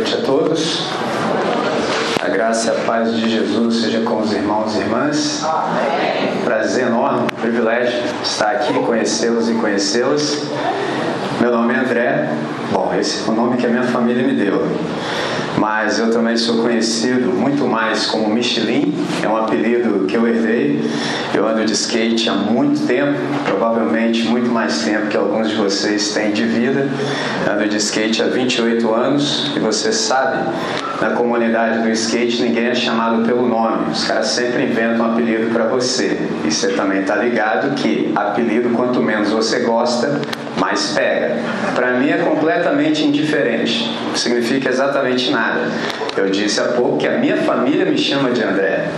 noite a todos. A graça e a paz de Jesus seja com os irmãos e irmãs. Prazer enorme, privilégio estar aqui, conhecê-los e conhecê-las. Meu nome é André. Bom, esse é o nome que a minha família me deu mas eu também sou conhecido muito mais como Michelin, é um apelido que eu herdei. Eu ando de skate há muito tempo, provavelmente muito mais tempo que alguns de vocês têm de vida. Ando de skate há 28 anos e você sabe, na comunidade do skate ninguém é chamado pelo nome, os caras sempre inventam um apelido para você. E você também está ligado que apelido, quanto menos você gosta, mais pega. Para mim é completamente indiferente, não significa exatamente nada. Eu disse há pouco que a minha família me chama de André,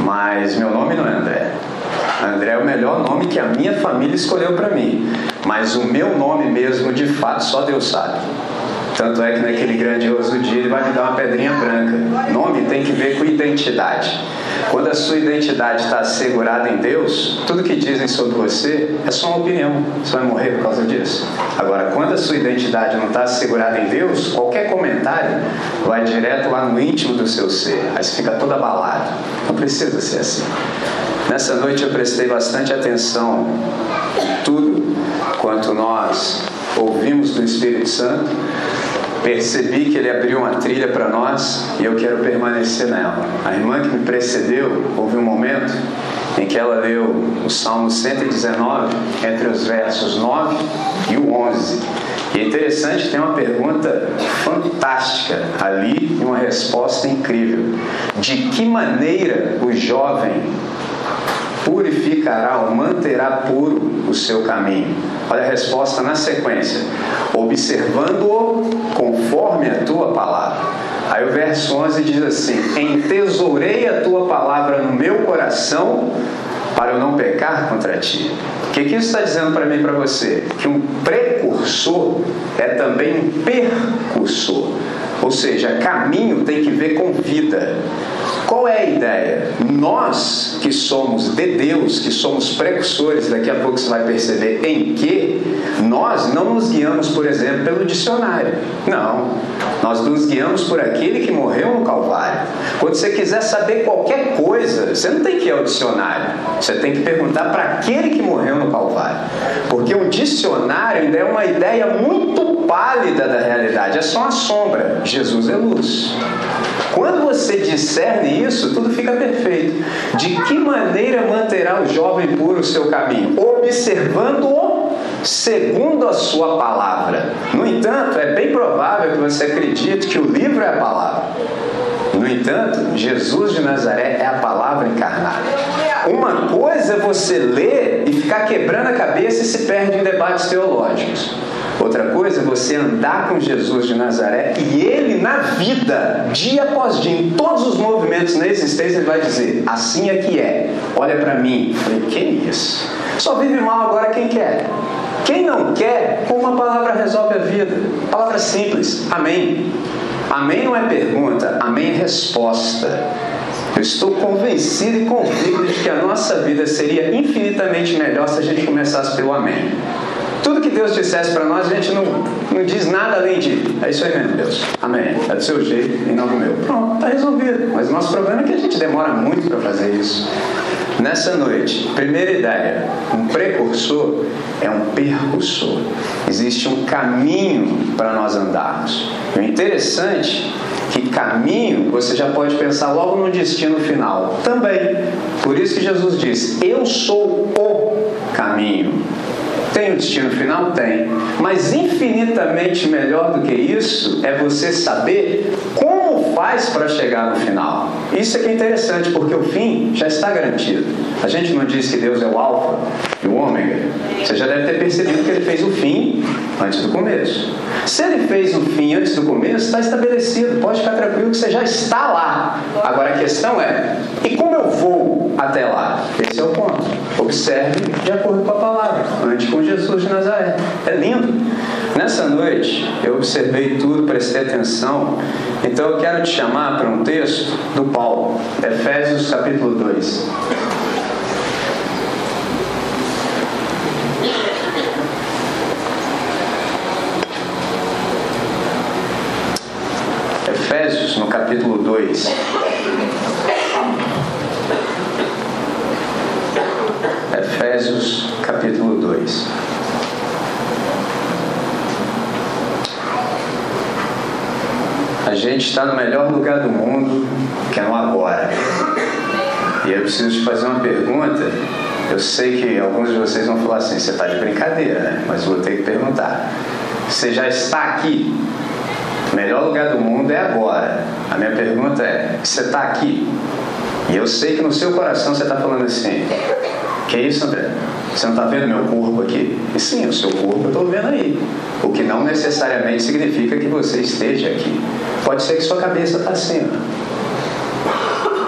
mas meu nome não é André. André é o melhor nome que a minha família escolheu para mim, mas o meu nome mesmo, de fato, só Deus sabe. Tanto é que naquele grandioso dia ele vai me dar uma pedrinha branca. Nome tem que ver com identidade. Quando a sua identidade está assegurada em Deus, tudo que dizem sobre você é só uma opinião. Você vai morrer por causa disso. Agora, quando a sua identidade não está assegurada em Deus, qualquer comentário vai direto lá no íntimo do seu ser. Aí você fica todo abalado. Não precisa ser assim. Nessa noite eu prestei bastante atenção em tudo quanto nós ouvimos do Espírito Santo percebi que ele abriu uma trilha para nós e eu quero permanecer nela. A irmã que me precedeu, houve um momento em que ela leu o Salmo 119, entre os versos 9 e o 11. E é interessante, tem uma pergunta fantástica ali e uma resposta incrível. De que maneira o jovem purificará ou manterá puro o seu caminho? Olha a resposta na sequência. Observando-o conforme a tua palavra. Aí o verso 11 diz assim: Entesourei a tua palavra no meu coração para eu não pecar contra ti. O que, que isso está dizendo para mim e para você? Que um precursor é também um percursor. Ou seja, caminho tem que ver com vida. Qual é a ideia? Nós que somos de Deus, que somos precursores, daqui a pouco você vai perceber em que nós não nos guiamos, por exemplo, pelo dicionário. Não. Nós nos guiamos por aquele que morreu no Calvário. Quando você quiser saber qualquer coisa, você não tem que ir ao dicionário. Você tem que perguntar para aquele que morreu no Calvário. Porque o dicionário ainda é uma ideia muito pálida da realidade, é só uma sombra. Jesus é luz. Quando você discerne isso, tudo fica perfeito. De que maneira manterá o jovem puro o seu caminho? Observando-o segundo a sua palavra. No entanto, é bem provável que você acredite que o livro é a palavra. No entanto, Jesus de Nazaré é a palavra encarnada. Uma coisa é você ler e ficar quebrando a cabeça e se perde em debates teológicos. Outra coisa é você andar com Jesus de Nazaré e ele na vida, dia após dia, em todos os movimentos na existência, ele vai dizer: assim é que é. Olha para mim. Falei: que isso? Só vive mal agora quem quer. Quem não quer, com uma palavra resolve a vida. Palavra simples. Amém. Amém não é pergunta, amém é resposta. Eu estou convencido e convicto de que a nossa vida seria infinitamente melhor se a gente começasse pelo amém. Tudo que Deus dissesse para nós, a gente não, não diz nada além de é isso aí mesmo, Deus. Amém. É do seu jeito e não do meu. Pronto, está resolvido. Mas o nosso problema é que a gente demora muito para fazer isso. Nessa noite, primeira ideia: um precursor é um percursor. Existe um caminho para nós andarmos. O interessante é que caminho você já pode pensar logo no destino final também. Por isso que Jesus diz: Eu sou o caminho. Tem o destino final? Tem. Mas infinitamente melhor do que isso é você saber como faz para chegar no final. Isso é que é interessante, porque o fim já está garantido. A gente não diz que Deus é o alfa e o ômega. Você já deve ter percebido que ele fez o fim antes do começo. Se ele fez o fim antes do começo, está estabelecido. Pode ficar tranquilo que você já está lá. Agora a questão é: e como eu vou até lá? Esse é o ponto. Observe de acordo com a palavra. Ande com Jesus de Nazaré. É lindo. Nessa noite eu observei tudo, prestei atenção. Então eu quero te chamar para um texto do Paulo, Efésios capítulo 2. capítulo 2. Efésios, capítulo 2. A gente está no melhor lugar do mundo, que é no agora. E eu preciso te fazer uma pergunta. Eu sei que alguns de vocês vão falar assim: você está de brincadeira, né? Mas vou ter que perguntar. Você já está aqui? O melhor lugar do mundo é agora. A minha pergunta é: você está aqui? E eu sei que no seu coração você está falando assim: que isso, André? Você não está vendo meu corpo aqui? E sim, o seu corpo eu estou vendo aí. O que não necessariamente significa que você esteja aqui. Pode ser que sua cabeça está assim.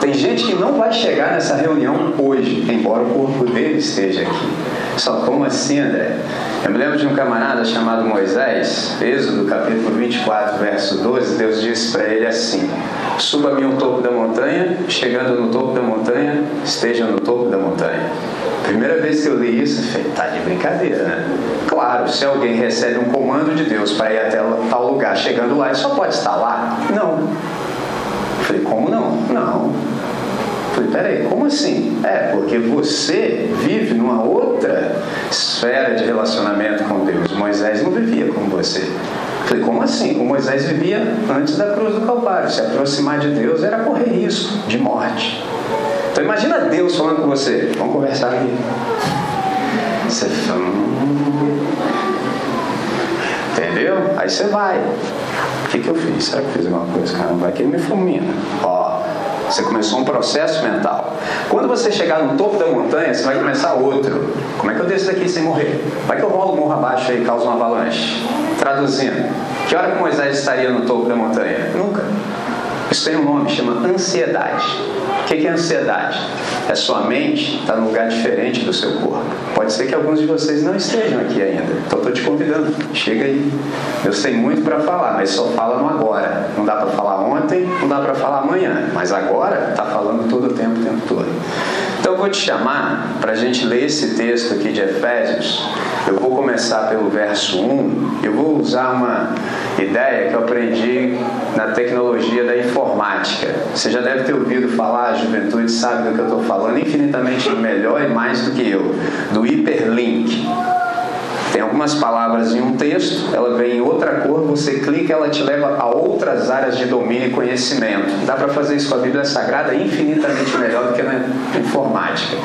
Tem gente que não vai chegar nessa reunião hoje, embora o corpo dele esteja aqui. Só como assim, André? Eu me lembro de um camarada chamado Moisés, Êxodo capítulo 24, verso 12, Deus disse para ele assim: Suba-me ao topo da montanha, chegando no topo da montanha, esteja no topo da montanha. Primeira vez que eu li isso, eu falei, tá de brincadeira, né? Claro, se alguém recebe um comando de Deus para ir até tal lugar, chegando lá, ele só pode estar lá? Não. Eu falei, como não? Não. Falei, peraí, como assim? É, porque você vive numa outra esfera de relacionamento com Deus. Moisés não vivia como você. Falei, como assim? O Moisés vivia antes da cruz do Calvário. Se aproximar de Deus era correr risco de morte. Então imagina Deus falando com você. Vamos conversar aqui. Você fala, hum. Entendeu? Aí você vai. O que, que eu fiz? Será que eu fiz alguma coisa? Caramba, vai que ele me fulmina. Ó, você começou um processo mental. Quando você chegar no topo da montanha, você vai começar outro. Como é que eu desço daqui sem morrer? Vai que eu rolo morro abaixo e causa uma avalanche. Traduzindo, que hora que Moisés estaria no topo da montanha? Nunca. Isso tem um nome, chama ansiedade. O que é ansiedade? É sua mente está num lugar diferente do seu corpo. Pode ser que alguns de vocês não estejam aqui ainda. Então estou te convidando. Chega aí. Eu sei muito para falar, mas só fala no agora. Não dá para falar ontem, não dá para falar amanhã. Mas agora está falando todo o tempo, o tempo todo. Então eu vou te chamar para a gente ler esse texto aqui de Efésios. Eu vou começar pelo verso 1. Eu vou usar uma ideia que eu aprendi na tecnologia da informática. Você já deve ter ouvido falar, a juventude sabe do que eu estou falando, infinitamente melhor e mais do que eu, do hiperlink. Tem algumas palavras em um texto, ela vem em outra cor, você clica, ela te leva a outras áreas de domínio e conhecimento. Dá para fazer isso com a Bíblia Sagrada infinitamente melhor do que na informática.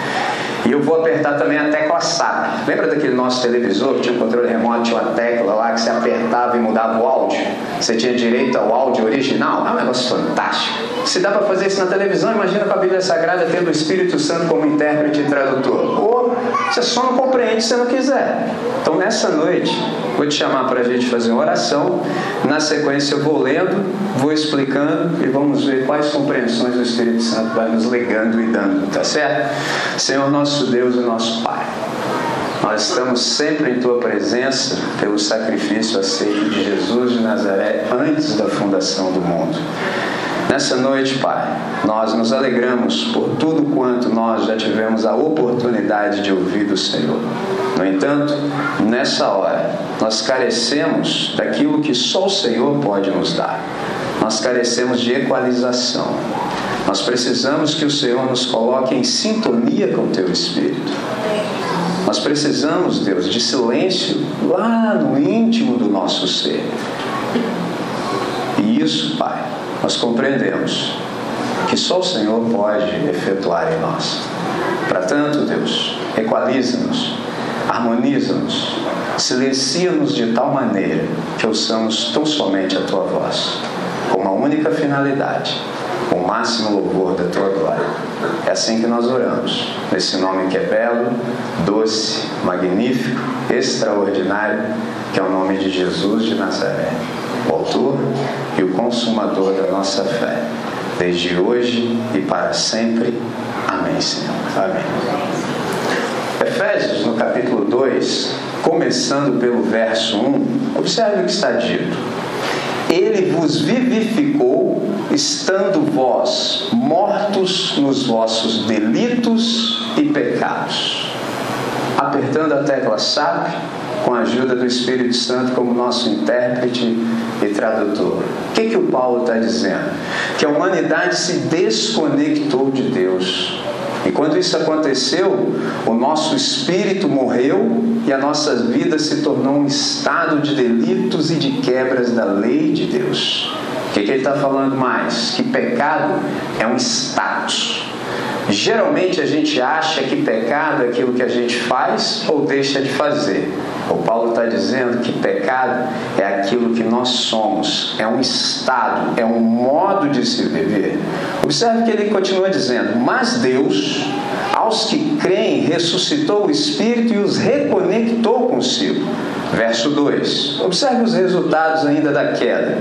E eu vou apertar também a tecla SAP. Lembra daquele nosso televisor que tinha um controle remoto, tinha uma tecla lá que você apertava e mudava o áudio? Você tinha direito ao áudio original? É um negócio fantástico. Se dá para fazer isso na televisão, imagina com a Bíblia Sagrada tendo o Espírito Santo como intérprete e tradutor. Ou você só não compreende se não quiser. Então nessa noite, vou te chamar para a gente fazer uma oração. Na sequência, eu vou lendo, vou explicando e vamos ver quais compreensões o Espírito Santo vai nos legando e dando, tá certo? Senhor nosso Deus e nosso Pai. Nós estamos sempre em Tua presença pelo sacrifício aceito de Jesus de Nazaré antes da fundação do mundo. Nessa noite, Pai, nós nos alegramos por tudo quanto nós já tivemos a oportunidade de ouvir do Senhor. No entanto, nessa hora, nós carecemos daquilo que só o Senhor pode nos dar. Nós carecemos de equalização. Nós precisamos que o Senhor nos coloque em sintonia com o Teu Espírito. Nós precisamos, Deus, de silêncio lá no íntimo do nosso ser. E isso, Pai, nós compreendemos que só o Senhor pode efetuar em nós. Para tanto, Deus, equaliza-nos, harmoniza-nos, silencia-nos de tal maneira que ouçamos tão somente a Tua voz, com uma única finalidade, com o máximo louvor da Tua glória. É assim que nós oramos, nesse nome que é belo, doce, magnífico, extraordinário, que é o nome de Jesus de Nazaré o autor e o consumador da nossa fé, desde hoje e para sempre. Amém, Senhor. Amém. Efésios, no capítulo 2, começando pelo verso 1, observe o que está dito. Ele vos vivificou, estando vós mortos nos vossos delitos e pecados. apertando a tecla SAP com a ajuda do Espírito Santo como nosso intérprete e tradutor. O que, que o Paulo está dizendo? Que a humanidade se desconectou de Deus. E quando isso aconteceu, o nosso espírito morreu e a nossa vida se tornou um estado de delitos e de quebras da lei de Deus. O que, que ele está falando mais? Que pecado é um status. Geralmente a gente acha que pecado é aquilo que a gente faz ou deixa de fazer. O Paulo está dizendo que pecado é aquilo que nós somos, é um estado, é um modo de se viver. Observe que ele continua dizendo: Mas Deus, aos que creem, ressuscitou o espírito e os reconectou consigo Verso 2. Observe os resultados ainda da queda.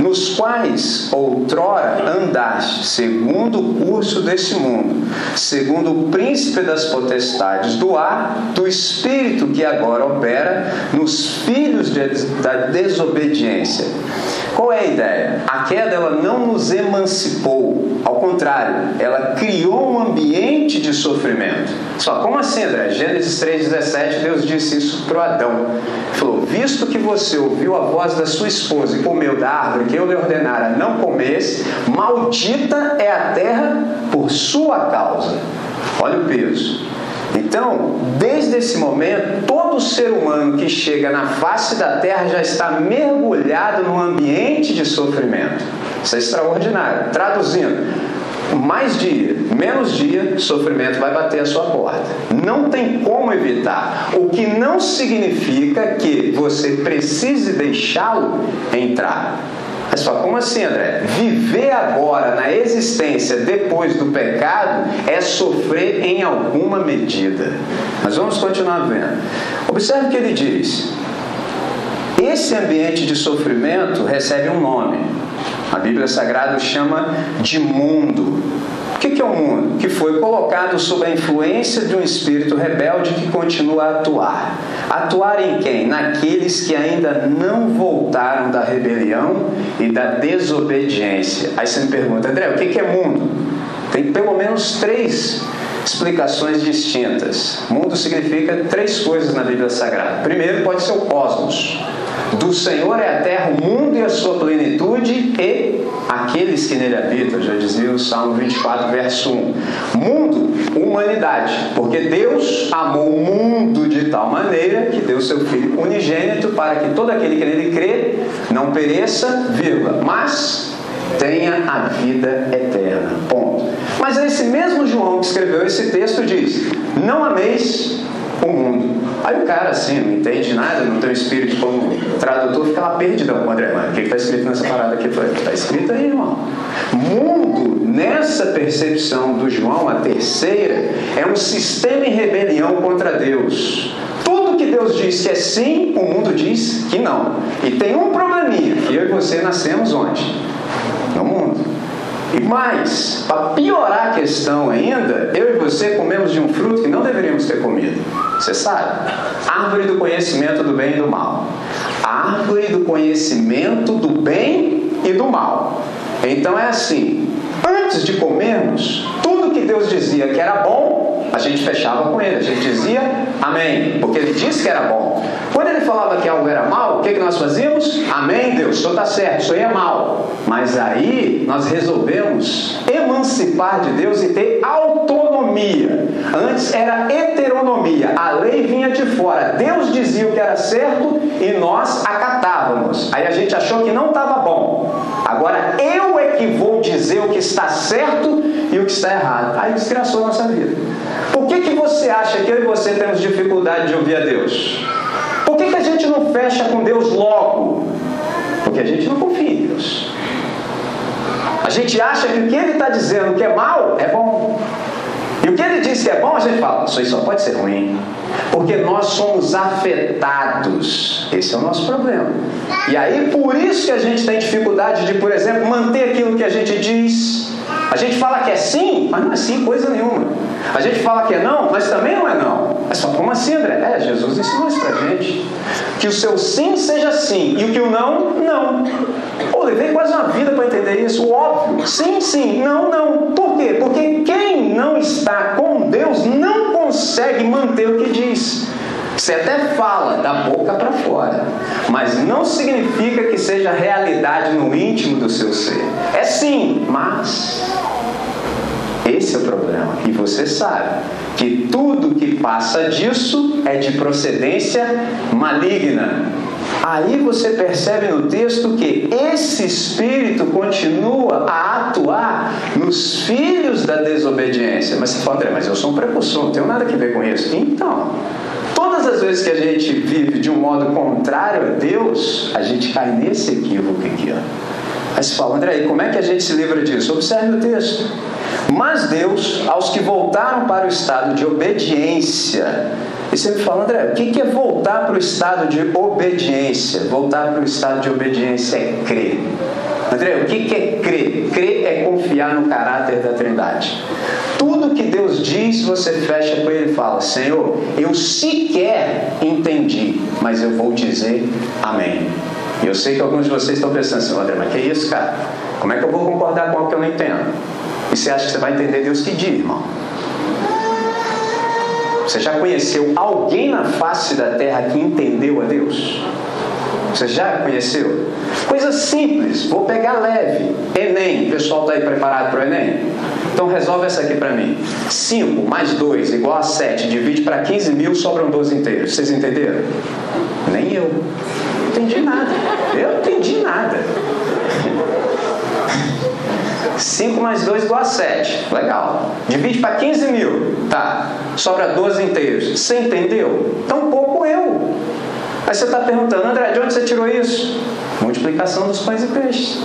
Nos quais outrora andaste, segundo o curso desse mundo, segundo o príncipe das potestades do ar, do espírito que agora opera nos filhos de, da desobediência. Qual é a ideia? A queda ela não nos emancipou, ao contrário, ela criou um ambiente de sofrimento. Só como assim, André? Gênesis 3,17, Deus disse isso para Adão. falou: Visto que você ouviu a voz da sua esposa e comeu da árvore que eu lhe ordenara não comesse, maldita é a terra por sua causa. Olha o peso. Então, desde esse momento, todo ser humano que chega na face da terra já está mergulhado num ambiente de sofrimento. Isso é extraordinário. Traduzindo, mais dia, menos dia, sofrimento vai bater a sua porta. Não tem como evitar. O que não significa que você precise deixá-lo entrar. Mas só como assim, André? Viver agora na existência depois do pecado é sofrer em alguma medida. Mas vamos continuar vendo. Observe o que ele diz. Esse ambiente de sofrimento recebe um nome. A Bíblia Sagrada chama de mundo. O que é o mundo? Que foi colocado sob a influência de um espírito rebelde que continua a atuar. Atuar em quem? Naqueles que ainda não voltaram da rebelião e da desobediência. Aí você me pergunta, André, o que é mundo? Tem pelo menos três explicações distintas. Mundo significa três coisas na Bíblia Sagrada. Primeiro, pode ser o cosmos. Do Senhor é a terra, o mundo e a sua plenitude e aqueles que nele habitam, já dizia o Salmo 24, verso 1. Mundo, humanidade, porque Deus amou o mundo de tal maneira que deu seu Filho unigênito para que todo aquele que nele crê não pereça, vírgula, mas tenha a vida eterna. Ponto. Mas esse mesmo João que escreveu esse texto diz: Não ameis o mundo. Aí o cara assim, não entende nada, não tem o espírito como tradutor, fica lá perdidão com o André Mano. O que está escrito nessa parada aqui? Está escrito aí, irmão. Mundo, nessa percepção do João, a terceira, é um sistema em rebelião contra Deus. Tudo que Deus diz que é sim, o mundo diz que não. E tem um probleminha, que eu e você nascemos onde? E mais, para piorar a questão ainda, eu e você comemos de um fruto que não deveríamos ter comido. Você sabe? Árvore do conhecimento do bem e do mal. Árvore do conhecimento do bem e do mal. Então é assim: antes de comermos, tudo que Deus dizia que era bom, a gente fechava com ele. A gente dizia amém, porque ele disse que era bom. Quando ele falava que algo era mal, o que, que nós fazíamos? Amém, Deus, isso está certo, isso aí é mal. Mas aí nós resolvemos emancipar de Deus e ter autonomia. Antes era heteronomia, a lei vinha de fora. Deus dizia o que era certo e nós acatávamos. Aí a gente achou que não estava bom. Agora eu é que vou dizer o que está certo e o que está errado. Aí desgraçou a nossa vida. Por que, que você acha que eu e você temos dificuldade de ouvir a Deus? Por que, que a gente não fecha com Deus logo? Porque a gente não confia em Deus. A gente acha que o que Ele está dizendo que é mal é bom. E o que Ele diz que é bom, a gente fala, isso aí só pode ser ruim. Porque nós somos afetados. Esse é o nosso problema. E aí, por isso que a gente tem dificuldade de, por exemplo, manter aquilo que a gente diz. A gente fala que é sim, mas não é sim coisa nenhuma. A gente fala que é não, mas também não é não. É só como assim, André? É, Jesus ensinou isso pra gente. Que o seu sim seja sim e o que o não, não. Pô, levei quase uma vida para entender isso. Óbvio. Sim, sim. Não, não. Por quê? Porque quem não está com Deus não consegue manter o que diz. Você até fala da boca para fora, mas não significa que seja realidade no íntimo do seu ser. É sim, mas esse é o problema. E você sabe que tudo que passa disso é de procedência maligna. Aí você percebe no texto que esse espírito continua a atuar nos filhos da desobediência. Mas você fala, André, mas eu sou um precursor, não tenho nada a ver com isso. Então, todas as vezes que a gente vive de um modo contrário a Deus, a gente cai nesse equívoco aqui. Ó. Aí você fala, André, como é que a gente se livra disso? Observe o texto. Mas Deus, aos que voltaram para o estado de obediência, e você me fala, André, o que é voltar para o estado de obediência? Voltar para o estado de obediência é crer. André, o que é crer? Crer é confiar no caráter da Trindade. Tudo que Deus diz, você fecha com ele e fala: Senhor, eu sequer entendi, mas eu vou dizer amém. E eu sei que alguns de vocês estão pensando assim, André, mas que isso, cara? Como é que eu vou concordar com algo que eu não entendo? E você acha que você vai entender Deus que dia, irmão? Você já conheceu alguém na face da terra que entendeu a Deus? Você já conheceu? Coisa simples, vou pegar leve. Enem, o pessoal está aí preparado para o Enem? Então resolve essa aqui para mim. 5 mais 2 igual a 7, divide para 15 mil, sobram 12 inteiros. Vocês entenderam? Nem eu. Entendi nada. Eu não entendi nada. 5 mais 2 igual a 7. Legal. Divide para 15 mil. Tá. Sobra 12 inteiros. Você entendeu? Então pouco eu. Aí você está perguntando, André, de onde você tirou isso? Multiplicação dos pães e peixes.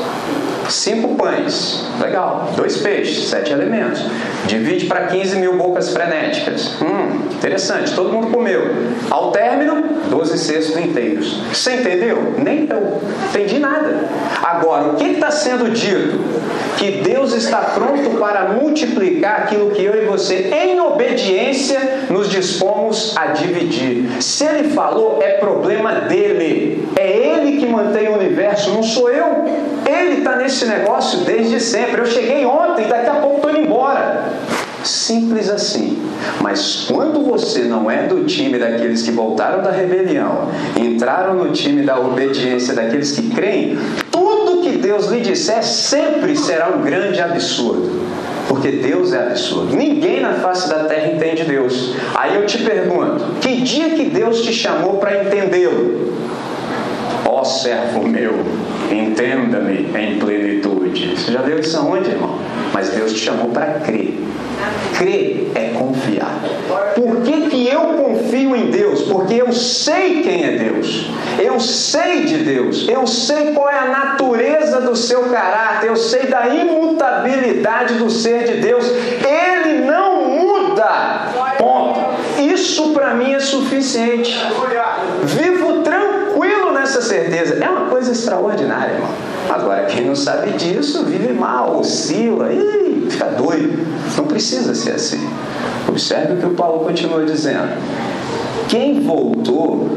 Cinco pães, legal. Dois peixes, sete elementos. Divide para 15 mil bocas frenéticas. Hum, interessante, todo mundo comeu. Ao término, 12 cestos inteiros. Você entendeu? Nem eu. Entendi nada. Agora, o que está sendo dito? Que Deus está pronto para multiplicar aquilo que eu e você, em obediência, nos dispomos a dividir. Se Ele falou, é problema dele. É Ele que mantém o universo, não sou eu. Ele está nesse negócio desde sempre. Eu cheguei ontem, daqui a pouco estou indo embora. Simples assim. Mas quando você não é do time daqueles que voltaram da rebelião, entraram no time da obediência daqueles que creem, tudo que Deus lhe disser sempre será um grande absurdo. Porque Deus é absurdo. Ninguém na face da terra entende Deus. Aí eu te pergunto: que dia que Deus te chamou para entendê-lo? Ó servo meu, entenda-me em plenitude. Você já deu isso aonde, irmão? Mas Deus te chamou para crer. Crer é confiar. Por que, que eu confio em Deus? Porque eu sei quem é Deus. Eu sei de Deus. Eu sei qual é a natureza do seu caráter. Eu sei da imutabilidade do ser de Deus. Ele não muda. Ponto. Isso para mim é suficiente. Vivo nessa certeza. É uma coisa extraordinária, irmão. Agora, quem não sabe disso, vive mal, oscila, e fica doido. Não precisa ser assim. Observe o que o Paulo continua dizendo. Quem voltou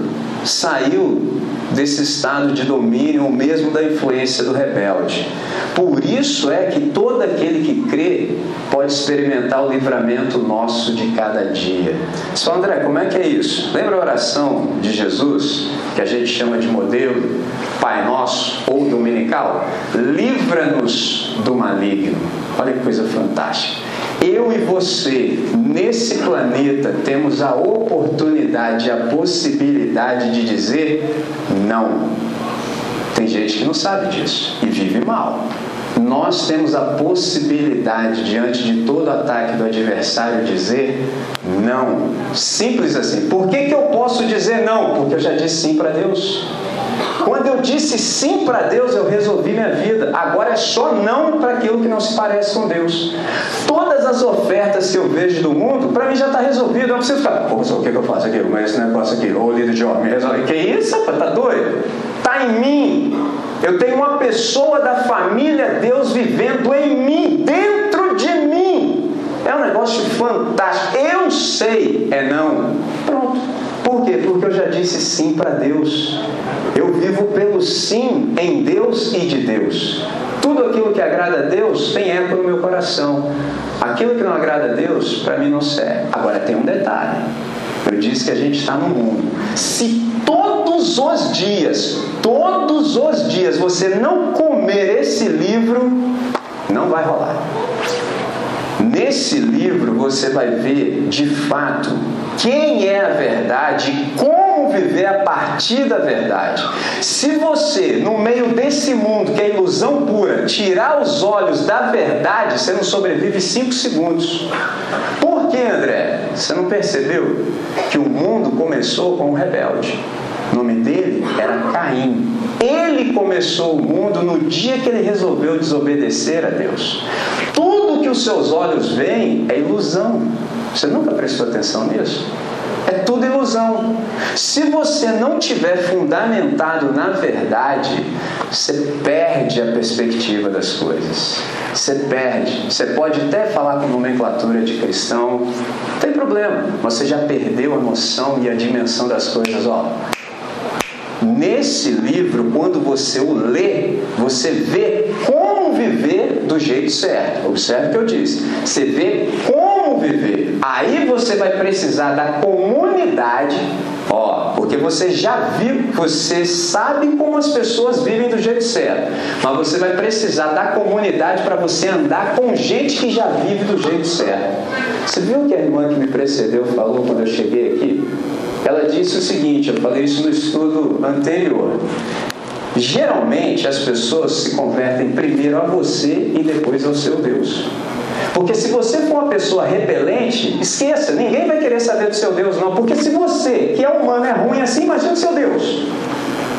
saiu desse estado de domínio ou mesmo da influência do rebelde. Por isso é que todo aquele que crê pode experimentar o livramento nosso de cada dia. Só André, como é que é isso? Lembra a oração de Jesus, que a gente chama de modelo, Pai Nosso ou Dominical? Livra-nos do maligno. Olha que coisa fantástica. Eu e você, nesse planeta, temos a oportunidade, a possibilidade de dizer não. Tem gente que não sabe disso e vive mal. Nós temos a possibilidade, diante de todo ataque do adversário, dizer não. Simples assim. Por que, que eu posso dizer não? Porque eu já disse sim para Deus. Quando eu disse sim para Deus, eu resolvi minha vida. Agora é só não para aquilo que não se parece com Deus. Todas as ofertas que eu vejo do mundo, para mim já está resolvido. Eu não preciso ficar, pô, o que, que eu faço aqui? Mas esse negócio aqui, ô líder de homem, resolve. Que isso, rapaz? Tá doido? Está em mim. Eu tenho uma pessoa da família Deus vivendo em mim, dentro de mim. É um negócio fantástico. Eu sei, é não. Pronto. Por quê? Porque eu já disse sim para Deus. Eu vivo pelo sim em Deus e de Deus. Tudo aquilo que agrada a Deus tem eco no meu coração. Aquilo que não agrada a Deus, para mim não serve. Agora tem um detalhe. Eu disse que a gente está no mundo. Se todos os dias, todos os dias, você não comer esse livro, não vai rolar. Nesse livro você vai ver de fato quem é a verdade e como viver a partir da verdade. Se você, no meio desse mundo que é ilusão pura, tirar os olhos da verdade, você não sobrevive cinco segundos. Por que, André? Você não percebeu que o mundo começou com um rebelde? O nome dele era Caim. Ele começou o mundo no dia que ele resolveu desobedecer a Deus. Tudo que os seus olhos veem é ilusão. Você nunca prestou atenção nisso? É tudo ilusão. Se você não tiver fundamentado na verdade, você perde a perspectiva das coisas. Você perde. Você pode até falar com nomenclatura de cristão, não tem problema. Você já perdeu a noção e a dimensão das coisas. Ó, Nesse livro, quando você o lê, você vê como viver do jeito certo. Observe o que eu disse. Você vê como viver. Aí você vai precisar da comunidade, ó, porque você já viu, você sabe como as pessoas vivem do jeito certo. Mas você vai precisar da comunidade para você andar com gente que já vive do jeito certo. Você viu o que a irmã que me precedeu falou quando eu cheguei aqui? Ela disse o seguinte: eu falei isso no estudo anterior. Geralmente as pessoas se convertem primeiro a você e depois ao seu Deus. Porque se você for uma pessoa repelente, esqueça, ninguém vai querer saber do seu Deus, não. Porque se você, que é humano, é ruim assim, imagina o seu Deus.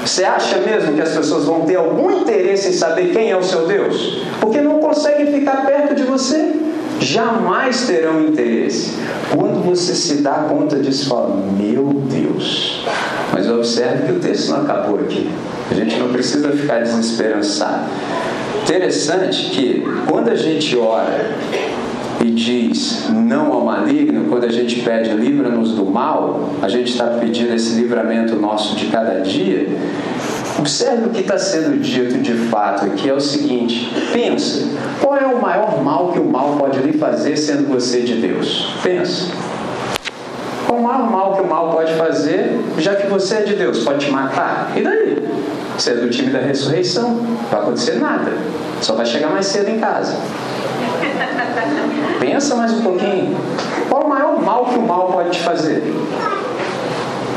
Você acha mesmo que as pessoas vão ter algum interesse em saber quem é o seu Deus? Porque não conseguem ficar perto de você jamais terão interesse. Quando você se dá conta disso, fala: Meu Deus. Mas observe que o texto não acabou aqui. A gente não precisa ficar desesperançado. Interessante que quando a gente ora e diz não ao maligno, quando a gente pede livra-nos do mal, a gente está pedindo esse livramento nosso de cada dia. Observe o que está sendo dito de fato aqui é o seguinte: pensa, qual é o maior mal que o mal pode lhe fazer sendo você de Deus? Pensa. Qual o maior mal que o mal pode fazer, já que você é de Deus? Pode te matar? E daí? Você é do time da ressurreição, não vai acontecer nada. Só vai chegar mais cedo em casa. Pensa mais um pouquinho. Qual o maior mal que o mal pode te fazer?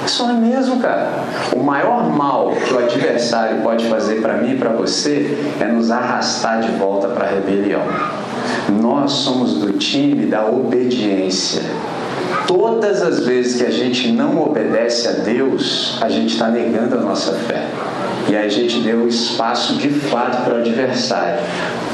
Isso é mesmo, cara. O maior mal que o adversário pode fazer para mim e para você é nos arrastar de volta para a rebelião. Nós somos do time da obediência. Todas as vezes que a gente não obedece a Deus, a gente está negando a nossa fé. E aí a gente deu espaço de fato para o adversário.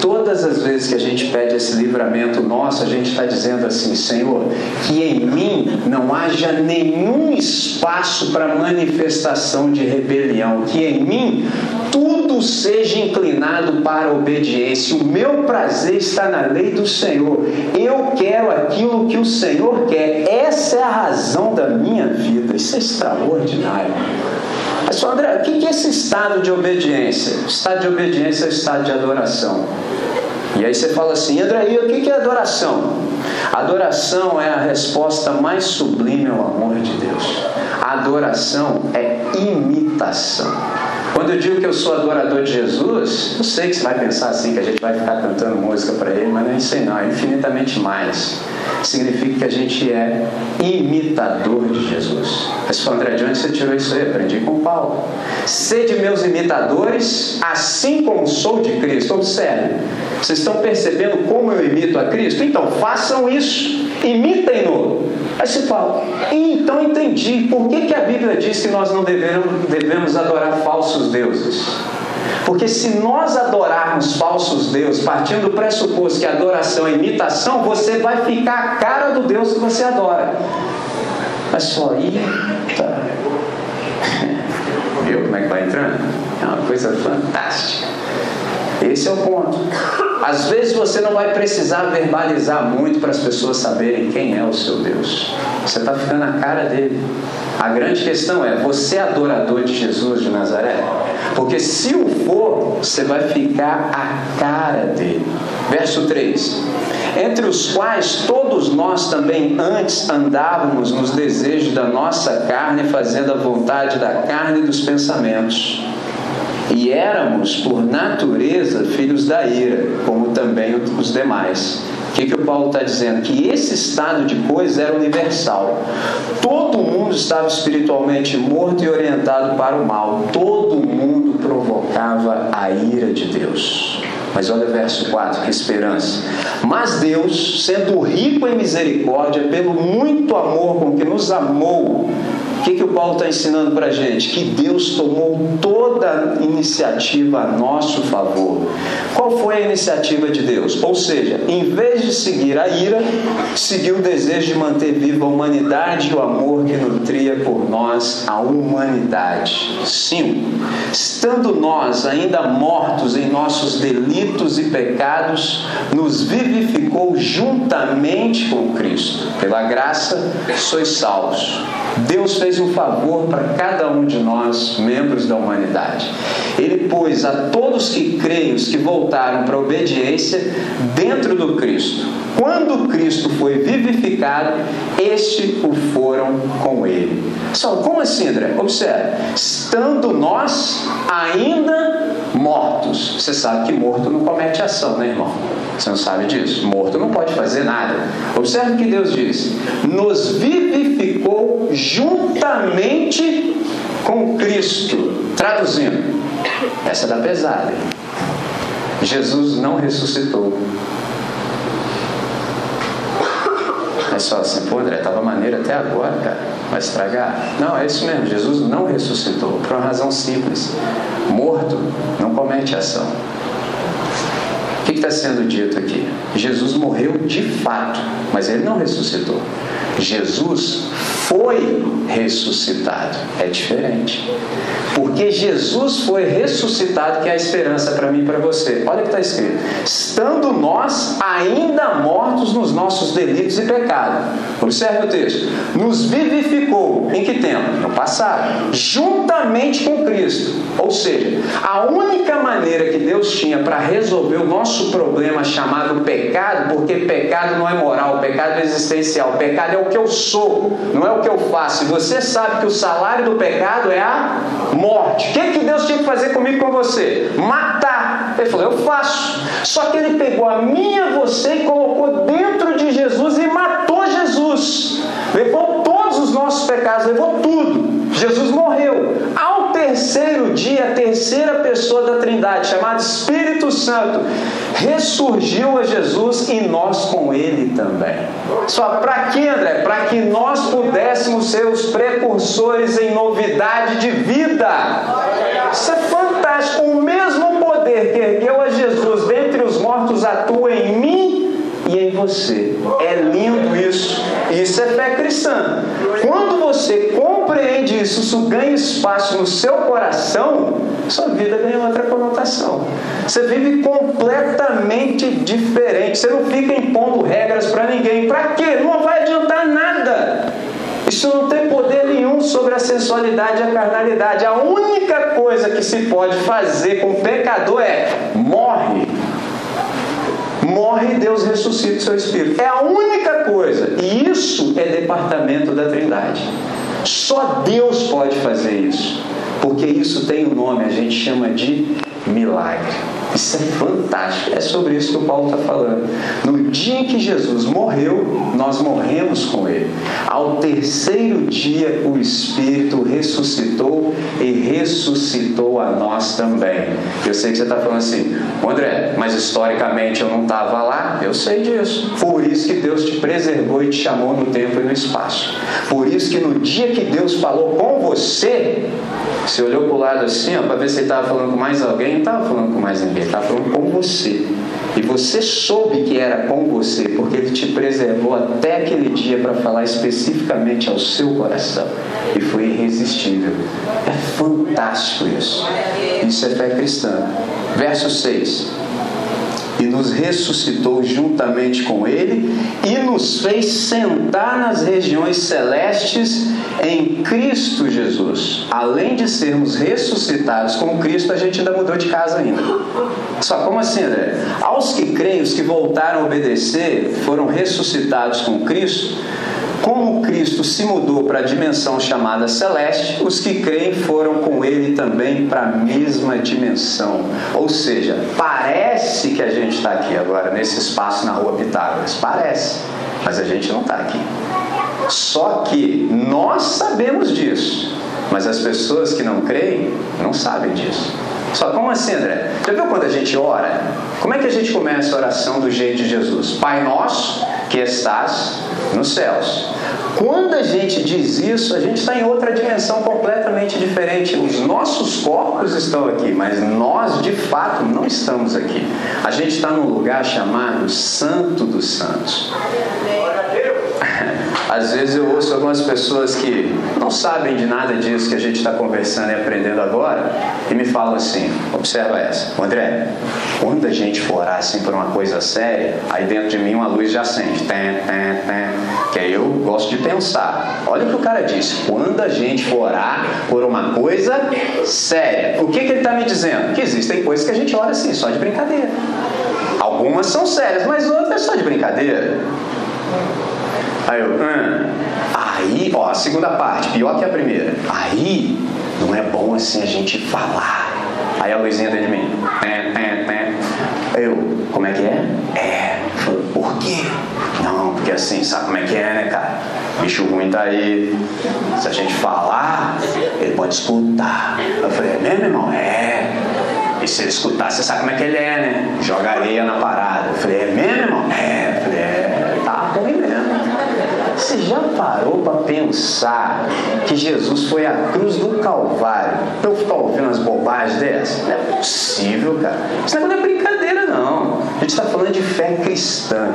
Todas as vezes que a gente pede esse livramento nosso, a gente está dizendo assim: Senhor, que em mim não haja nenhum espaço para manifestação de rebelião, que em mim tudo seja inclinado para a obediência. O meu prazer está na lei do Senhor. Eu quero aquilo que o Senhor quer. Essa é a razão da minha vida. Isso é extraordinário. Mas, só, André, o que é esse estado de obediência? Estado de obediência é o estado de adoração. E aí você fala assim, André, e o que é adoração? Adoração é a resposta mais sublime ao amor de Deus. Adoração é imitação. Quando eu digo que eu sou adorador de Jesus, eu sei que você vai pensar assim, que a gente vai ficar cantando música para ele, mas não aí não, é infinitamente mais. Significa que a gente é imitador de Jesus. Mas falou, André, onde você tirou isso aí? Aprendi com Paulo. Sede meus imitadores, assim como sou de Cristo. Observe, vocês estão percebendo como eu imito a Cristo? Então façam isso, imitem-no. Aí você fala, então entendi, por que, que a Bíblia diz que nós não devemos, devemos adorar falsos deuses? Porque se nós adorarmos falsos deuses, partindo do pressuposto que adoração é imitação, você vai ficar a cara do Deus que você adora. Mas só, eita! Viu como é que vai entrando? É uma coisa fantástica. Esse é o ponto. Às vezes você não vai precisar verbalizar muito para as pessoas saberem quem é o seu Deus. Você está ficando a cara dele. A grande questão é: você é adorador de Jesus de Nazaré? Porque se o for, você vai ficar a cara dele. Verso 3: Entre os quais todos nós também antes andávamos nos desejos da nossa carne, fazendo a vontade da carne e dos pensamentos e éramos, por natureza, filhos da ira, como também os demais. O que, que o Paulo está dizendo? Que esse estado de coisas era universal. Todo mundo estava espiritualmente morto e orientado para o mal. Todo mundo provocava a ira de Deus. Mas olha o verso 4, que esperança. Mas Deus, sendo rico em misericórdia, pelo muito amor com que nos amou, o que, que o Paulo está ensinando para a gente? Que Deus tomou toda a iniciativa a nosso favor. Qual foi a iniciativa de Deus? Ou seja, em vez de seguir a ira, seguiu o desejo de manter viva a humanidade e o amor que nutria por nós a humanidade. Sim, estando nós ainda mortos em nossos delitos e pecados, nos vivificou juntamente com Cristo. Pela graça, sois salvos. Deus fez um favor para cada um de nós, membros da humanidade. Ele pôs a todos que creem, os que voltaram para a obediência, dentro do Cristo. Quando Cristo foi vivificado, este o foram com ele. Só, como assim, André? Observe: estando nós ainda mortos. Você sabe que morto não comete ação, né, irmão? Você não sabe disso? Morto não pode fazer nada. Observe o que Deus diz: nos vivificou juntamente com Cristo. Traduzindo, essa é da pesada. Jesus não ressuscitou. É só assim, pô, André, estava maneiro até agora, cara. Vai estragar? Não, é isso mesmo. Jesus não ressuscitou. Por uma razão simples. Morto não comete ação. Está sendo dito aqui? Jesus morreu de fato, mas ele não ressuscitou. Jesus foi ressuscitado. É diferente. Porque Jesus foi ressuscitado, que é a esperança para mim e para você. Olha o que está escrito: estando nós ainda mortos nos nossos delitos e pecados. Observe o texto. Nos vivificou. Em que tempo? No passado. Juntamente com Cristo. Ou seja, a única maneira que Deus tinha para resolver o nosso problema chamado pecado, porque pecado não é moral, pecado é existencial, pecado é o que eu sou, não é o que eu faço. E você sabe que o salário do pecado é a morte. O que, que Deus tinha que fazer comigo com você? Matar. Ele falou, eu faço. Só que ele pegou a minha você e colocou dentro de Jesus e matou Jesus. Levou todos os nossos pecados, levou tudo. Jesus morreu. Ao terceiro dia, a terceira pessoa da Trindade, chamada Espírito Santo, ressurgiu a Jesus e nós com ele também. Só para quê, André? Para que nós pudéssemos ser os precursores em novidade de vida. Isso é fantástico. O mesmo poder que ergueu a Jesus dentre os mortos atua em mim e em você. É lindo isso. Isso é fé cristã. Quando você compreende isso, isso ganha espaço no seu coração, sua vida ganha outra conotação. Você vive completamente diferente. Você não fica impondo regras para ninguém. Para quê? Não vai adiantar nada. Isso não tem poder nenhum sobre a sensualidade e a carnalidade. A única coisa que se pode fazer com o pecador é morre morre e Deus ressuscita o seu espírito. É a única coisa. E isso é departamento da Trindade. Só Deus pode fazer isso. Porque isso tem um nome, a gente chama de milagre. Isso é fantástico. É sobre isso que o Paulo está falando. No dia em que Jesus morreu, nós morremos com ele. Ao terceiro dia, o Espírito ressuscitou e ressuscitou a nós também. Eu sei que você está falando assim, André, mas historicamente eu não estava lá. Eu sei disso. Por isso que Deus te preservou e te chamou no tempo e no espaço. Por isso que no dia que Deus falou com você, você olhou para o lado assim, para ver se ele estava falando com mais alguém, não estava falando com mais ninguém. Ele está falando com você. E você soube que era com você, porque Ele te preservou até aquele dia para falar especificamente ao seu coração. E foi irresistível. É fantástico isso. Isso é fé cristã. Verso 6 e nos ressuscitou juntamente com Ele e nos fez sentar nas regiões celestes em Cristo Jesus. Além de sermos ressuscitados com Cristo, a gente ainda mudou de casa ainda. Só como assim, André? Aos que creem, os que voltaram a obedecer, foram ressuscitados com Cristo como Cristo se mudou para a dimensão chamada celeste, os que creem foram com ele também para a mesma dimensão. Ou seja, parece que a gente está aqui agora, nesse espaço na rua Pitágoras. Parece, mas a gente não está aqui. Só que nós sabemos disso, mas as pessoas que não creem não sabem disso. Só como assim, André? Já viu quando a gente ora? Como é que a gente começa a oração do jeito de Jesus? Pai nosso que estás nos céus. Quando a gente diz isso, a gente está em outra dimensão completamente diferente. Os nossos corpos estão aqui, mas nós de fato não estamos aqui. A gente está num lugar chamado Santo dos Santos. Às vezes eu ouço algumas pessoas que não sabem de nada disso que a gente está conversando e aprendendo agora e me falam assim: observa essa, André, quando a gente for orar assim por uma coisa séria, aí dentro de mim uma luz já acende, tem, tem, tem, que aí eu gosto de pensar. Olha o que o cara disse: quando a gente for orar por uma coisa séria, o que, que ele está me dizendo? Que existem coisas que a gente ora assim, só de brincadeira. Algumas são sérias, mas outras só de brincadeira. Aí eu, hum. aí, ó, a segunda parte, pior que a primeira. Aí não é bom assim a gente falar. Aí a luzinha dentro de mim, é, é, é. Eu, como é que é? É. Por quê? Não, porque assim, sabe como é que é, né, cara? Bicho ruim tá aí. Se a gente falar, ele pode escutar. Eu falei, é mesmo, irmão? É. E se ele escutar, você sabe como é que ele é, né? Joga areia na parada. Eu falei, é mesmo, irmão? É. Eu falei, é, tá ruim mesmo. Você já parou para pensar que Jesus foi à cruz do Calvário para eu ficar ouvindo umas bobagens dessas? Não é possível, cara. Isso não é brincadeira, não. A gente está falando de fé cristã.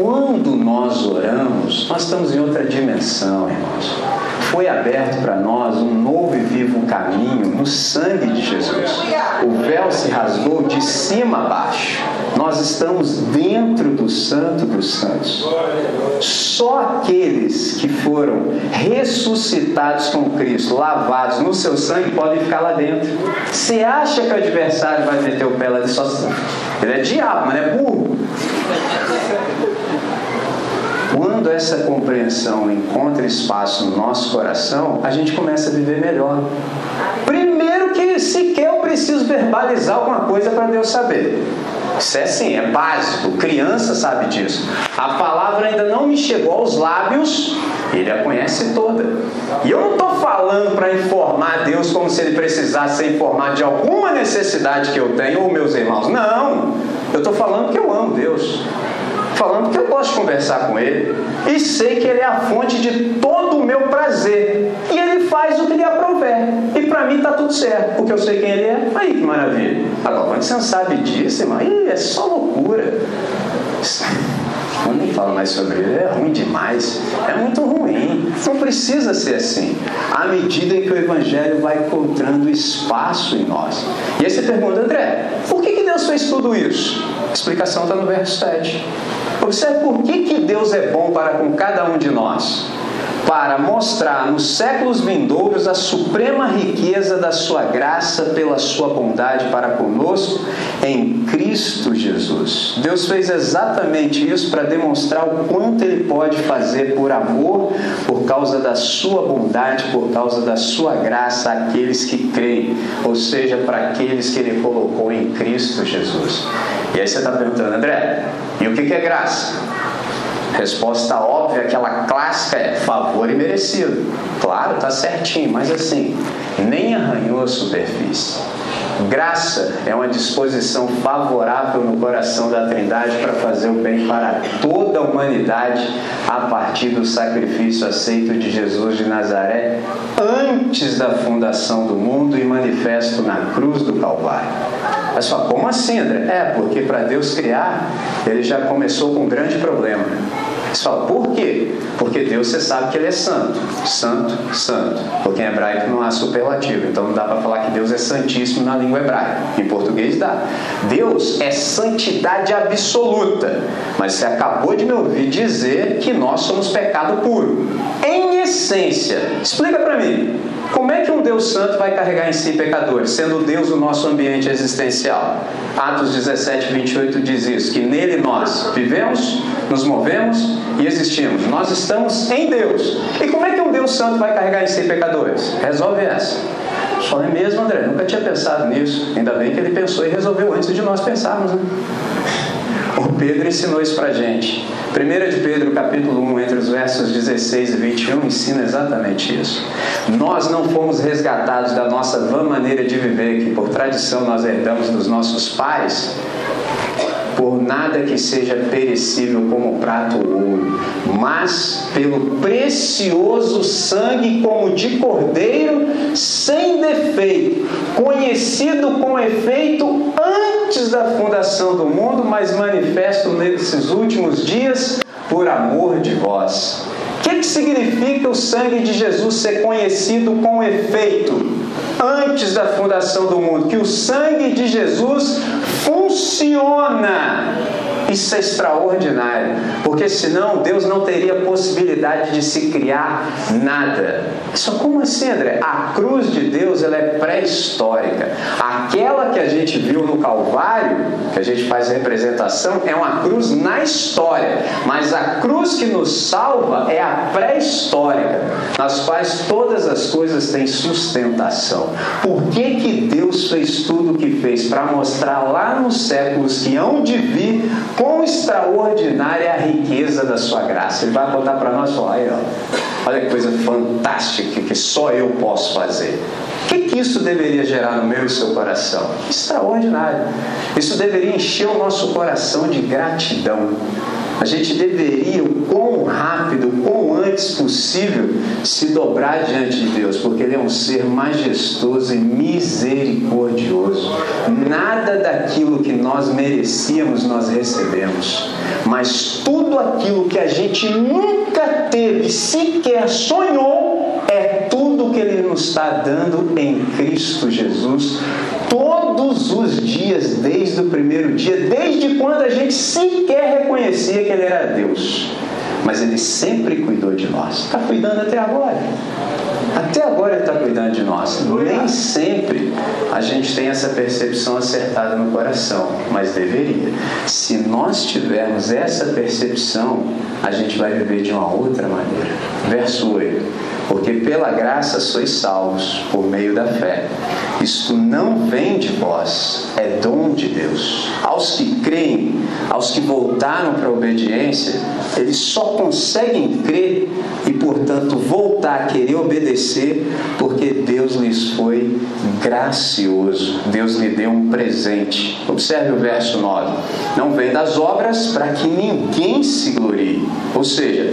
Quando nós oramos, nós estamos em outra dimensão, irmãos. Foi aberto para nós um novo e vivo caminho no sangue de Jesus. O véu se rasgou de cima a baixo. Nós estamos dentro do Santo dos Santos. Só aqueles que foram ressuscitados com Cristo, lavados no seu sangue, podem ficar lá dentro. Você acha que o adversário vai meter o pé lá de só Ele é diabo, mas é burro. Quando essa compreensão encontra espaço no nosso coração, a gente começa a viver melhor. Primeiro que sequer eu preciso verbalizar alguma coisa para Deus saber. Isso é assim, é básico, criança sabe disso. A palavra ainda não me chegou aos lábios, ele a conhece toda. E eu não estou falando para informar Deus como se ele precisasse ser informado de alguma necessidade que eu tenho ou meus irmãos. Não, eu estou falando que eu amo Deus falando que eu gosto de conversar com ele e sei que ele é a fonte de todo meu prazer. E ele faz o que lhe aprouver. E para mim está tudo certo, porque eu sei quem ele é. Aí que maravilha. Agora, quando você não sabe disso, irmão, aí é só loucura. Eu nem falo mais sobre ele, é ruim demais, é muito ruim. Não precisa ser assim. À medida em que o Evangelho vai encontrando espaço em nós. E aí você pergunta, André, por que, que Deus fez tudo isso? A explicação está no verso 7. Observe por que, que Deus é bom para com cada um de nós para mostrar nos séculos vindouros a suprema riqueza da sua graça pela sua bondade para conosco em Cristo Jesus. Deus fez exatamente isso para demonstrar o quanto Ele pode fazer por amor, por causa da sua bondade, por causa da sua graça àqueles que creem, ou seja, para aqueles que Ele colocou em Cristo Jesus. E aí você está perguntando, André, e o que é graça? Resposta óbvia resolve aquela clássica é favor e merecido. Claro, tá certinho, mas assim, nem arranhou a superfície. Graça é uma disposição favorável no coração da Trindade para fazer o bem para toda a humanidade a partir do sacrifício aceito de Jesus de Nazaré antes da fundação do mundo e manifesto na cruz do Calvário. Mas só como assim, André? É, porque para Deus criar, ele já começou com um grande problema. Você fala, por quê? Porque Deus você sabe que Ele é santo. Santo, santo. Porque em hebraico não há superlativo. Então não dá para falar que Deus é santíssimo na língua hebraica. Em português dá. Deus é santidade absoluta. Mas você acabou de me ouvir dizer que nós somos pecado puro. Em essência, explica para mim. Como é que um Deus santo vai carregar em si pecadores, sendo Deus o nosso ambiente existencial? Atos 17, 28 diz isso: que nele nós vivemos, nos movemos e existimos. Nós estamos em Deus. E como é que um Deus santo vai carregar em si pecadores? Resolve essa. Só é mesmo, André, nunca tinha pensado nisso. Ainda bem que ele pensou e resolveu antes de nós pensarmos, né? O Pedro ensinou isso pra gente. 1 de Pedro, capítulo 1, entre os versos 16 e 21, ensina exatamente isso. Nós não fomos resgatados da nossa vã maneira de viver, que por tradição nós herdamos dos nossos pais, por nada que seja perecível como prato ou ouro, mas pelo precioso sangue como de cordeiro, sem defeito, conhecido com efeito antes da fundação do mundo, mas manifesto nesses últimos dias por amor de vós. O que, que significa o sangue de Jesus ser conhecido com efeito? antes da fundação do mundo, que o sangue de Jesus funciona. Isso é extraordinário, porque senão Deus não teria possibilidade de se criar nada. Só como assim, André? A cruz de Deus ela é pré-histórica. Aquela que a gente viu no Calvário, que a gente faz representação, é uma cruz na história, mas a cruz que nos salva é a pré-histórica, nas quais todas as coisas têm sustentação. Por que, que Deus fez tudo o que fez? Para mostrar lá nos séculos que hão de vir quão extraordinária é a riqueza da sua graça. Ele vai contar para nós falar, aí, ó, olha que coisa fantástica que só eu posso fazer. O que, que isso deveria gerar no meu e seu coração? Extraordinário. Isso deveria encher o nosso coração de gratidão. A gente deveria, o quão rápido, o quão antes possível, se dobrar diante de Deus, porque Ele é um ser majestoso e misericordioso. Nada daquilo que nós merecíamos nós recebemos, mas tudo aquilo que a gente nunca teve, sequer sonhou, é tudo que Ele nos está dando em Cristo Jesus todos os dias, desde o primeiro dia, desde quando a gente sequer reconhecia que Ele era Deus. Mas Ele sempre cuidou de nós. Está cuidando até agora. Até agora Ele está cuidando de nós. Nem sempre a gente tem essa percepção acertada no coração, mas deveria. Se nós tivermos essa percepção, a gente vai viver de uma outra maneira. Verso 8 porque pela graça sois salvos por meio da fé. Isto não vem de vós, é dom de Deus. Aos que creem, aos que voltaram para a obediência, eles só conseguem crer e, portanto, voltar a querer obedecer porque Deus lhes foi gracioso. Deus lhe deu um presente. Observe o verso 9. Não vem das obras para que ninguém se glorie. Ou seja,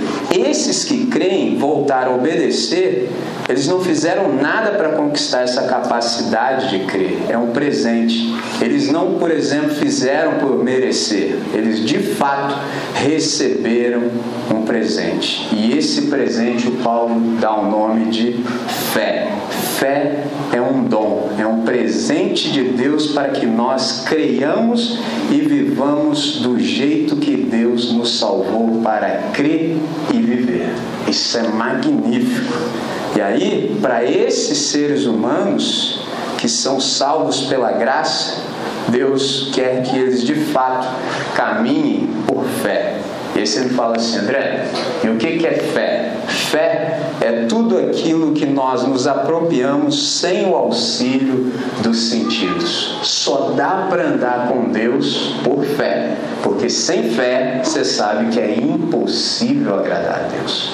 esses que creem, voltaram a obedecer, eles não fizeram nada para conquistar essa capacidade de crer. É um presente. Eles não, por exemplo, fizeram por merecer. Eles de fato receberam um presente. E esse presente o Paulo dá o nome de fé. Fé é um dom, é um presente de Deus para que nós creiamos e vivamos do jeito que Deus nos salvou para crer e viver. Isso é magnífico. E aí, para esses seres humanos que são salvos pela graça, Deus quer que eles de fato caminhem por fé. E aí você me fala assim, André, e o que é fé? Fé é tudo aquilo que nós nos apropriamos sem o auxílio dos sentidos. Só dá para andar com Deus por fé, porque sem fé você sabe que é impossível agradar a Deus.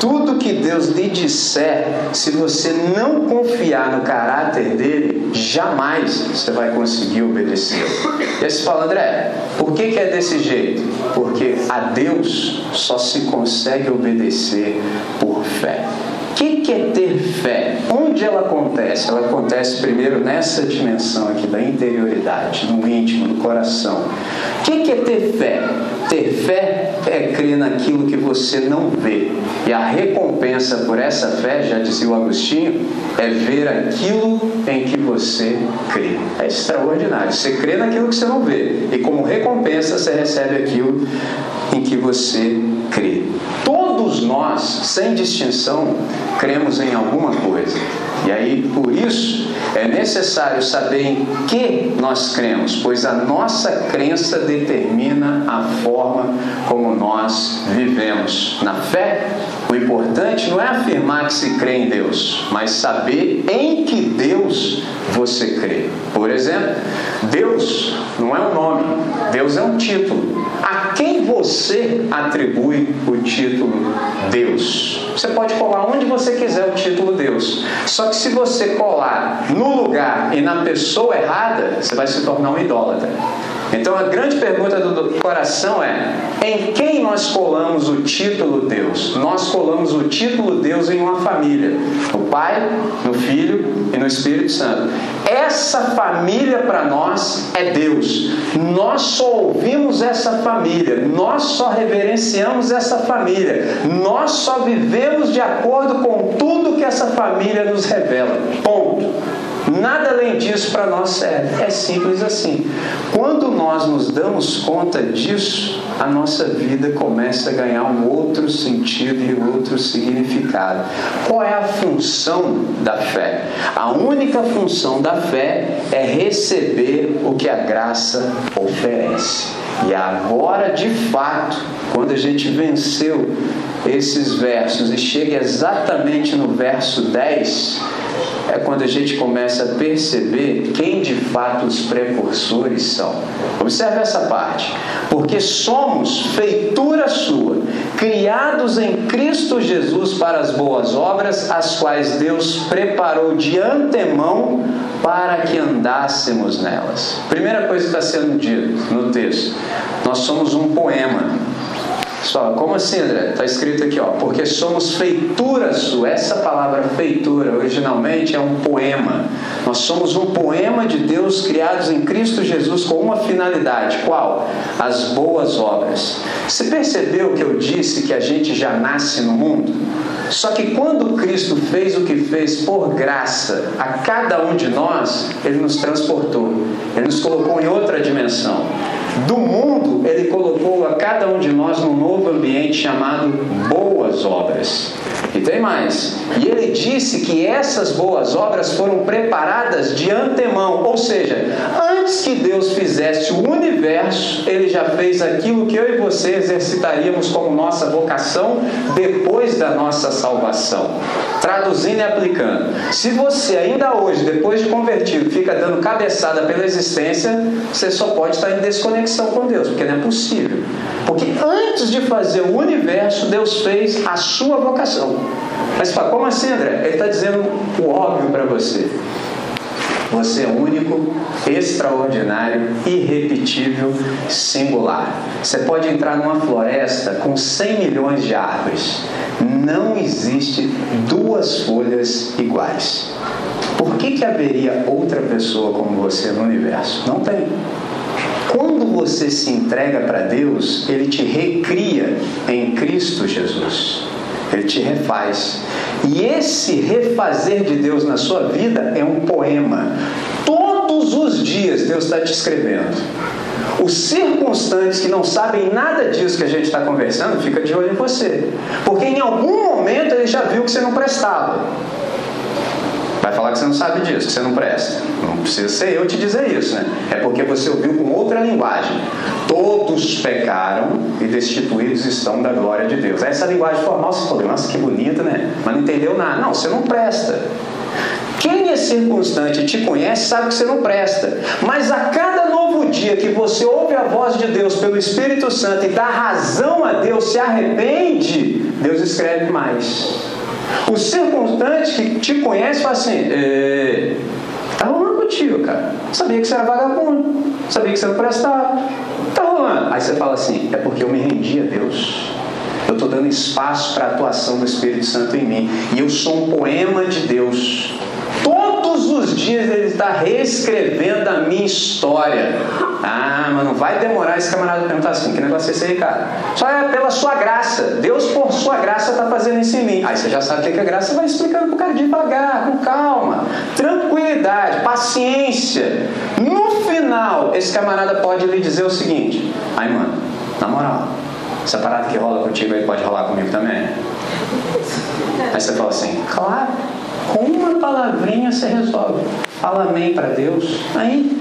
Tudo que Deus lhe disser, se você não confiar no caráter dele, jamais você vai conseguir obedecer. E aí você fala, André, por que, que é desse jeito? Porque a Deus só se consegue obedecer por fé. O que, que é ter fé? Onde ela acontece? Ela acontece primeiro nessa dimensão aqui da interioridade, no íntimo, no coração. O que, que é ter fé? Ter fé é crer naquilo que você não vê. E a recompensa por essa fé, já dizia o Agostinho, é ver aquilo em que você crê. É extraordinário. Você crê naquilo que você não vê. E como recompensa, você recebe aquilo em que você crê. Todos nós, sem distinção, cremos em alguma coisa. E aí, por isso, é necessário saber em que nós cremos, pois a nossa crença determina a forma como nós vivemos. Na fé, o importante não é afirmar que se crê em Deus, mas saber em que Deus você crê. Por exemplo, Deus não é um nome, Deus é um título. A quem você atribui o título Deus? Você pode colar onde você quiser o título Deus. Só que se você colar no lugar e na pessoa errada, você vai se tornar um idólatra. Então a grande pergunta do coração é: em quem nós colamos o título Deus? Nós colamos o título Deus em uma família: no Pai, no Filho e no Espírito Santo. Essa família para nós é Deus. Nós só ouvimos essa família, nós só reverenciamos essa família, nós só vivemos de acordo com tudo que essa família nos revela. Ponto. Nada além disso para nós serve. É simples assim. Quando nós nos damos conta disso, a nossa vida começa a ganhar um outro sentido e outro significado. Qual é a função da fé? A única função da fé é receber o que a graça oferece. E agora, de fato, quando a gente venceu esses versos e chega exatamente no verso 10, é quando a gente começa a perceber quem de fato os precursores são. Observe essa parte. Porque somos feitura sua, criados em Cristo Jesus para as boas obras, as quais Deus preparou de antemão para que andássemos nelas. Primeira coisa que está sendo dito no texto: nós somos um poema só, como assim, André? Está escrito aqui, ó, porque somos feitura sua. Essa palavra feitura originalmente é um poema. Nós somos um poema de Deus criados em Cristo Jesus com uma finalidade. Qual? As boas obras. Você percebeu que eu disse que a gente já nasce no mundo? Só que quando Cristo fez o que fez por graça a cada um de nós, ele nos transportou, ele nos colocou em outra dimensão. Do mundo, ele colocou a cada um de nós num novo ambiente chamado boas obras. E tem mais. E ele disse que essas boas obras foram preparadas de antemão, ou seja, antes que Deus fizesse o universo, ele já fez aquilo que eu e você exercitaríamos como nossa vocação depois da nossa salvação. Traduzindo e aplicando. Se você ainda hoje, depois de convertido, fica dando cabeçada pela existência, você só pode estar em desconexão com Deus, porque não é possível. Porque antes de fazer o universo, Deus fez a sua vocação. Mas como assim, André? Ele está dizendo o óbvio para você. Você é único, extraordinário, irrepetível, singular. Você pode entrar numa floresta com 100 milhões de árvores. Não existe duas folhas iguais. Por que, que haveria outra pessoa como você no universo? Não tem. Quando você se entrega para Deus, Ele te recria em Cristo Jesus. Ele te refaz. E esse refazer de Deus na sua vida é um poema. Todos os dias Deus está te escrevendo. Os circunstantes que não sabem nada disso que a gente está conversando, fica de olho em você. Porque em algum momento ele já viu que você não prestava. Vai falar que você não sabe disso, que você não presta. Não precisa ser eu te dizer isso, né? É porque você ouviu com outra linguagem. Todos pecaram e destituídos estão da glória de Deus. Essa linguagem formal, você falou, nossa, que bonita, né? Mas não entendeu nada. Não, você não presta. Quem é circunstante e te conhece sabe que você não presta. Mas a cada novo dia que você ouve a voz de Deus pelo Espírito Santo e dá razão a Deus, se arrepende, Deus escreve mais. O circunstante que te conhece fala assim: tá rolando contigo, cara. Sabia que você era vagabundo, sabia que você não prestava. Tá rolando. Aí você fala assim: é porque eu me rendi a Deus. Eu estou dando espaço para a atuação do Espírito Santo em mim. E eu sou um poema de Deus. Todos os dias ele está reescrevendo a minha história. Ah, mas não vai demorar esse camarada perguntar assim: que negócio é esse aí, cara? Só é pela sua graça. Deus, por sua graça, está fazendo isso em mim. Aí você já sabe o que é graça, vai explicando para o cara devagar, com calma, tranquilidade, paciência. No final, esse camarada pode lhe dizer o seguinte: ai, mano, na moral, essa parada que rola contigo aí pode rolar comigo também. Aí você fala assim: claro, com uma palavrinha você resolve. Fala amém para Deus. Aí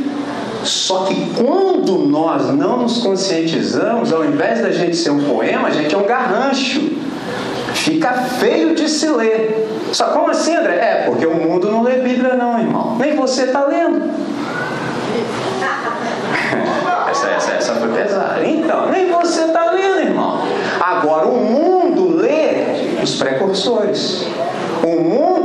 só que quando nós não nos conscientizamos, ao invés da gente ser um poema, a gente é um garrancho. Fica feio de se ler. Só como assim, André? É, porque o mundo não lê Bíblia, não, irmão. Nem você está lendo. essa, essa, essa foi pesada. Então, nem você está lendo, irmão. Agora, o mundo lê os precursores. O mundo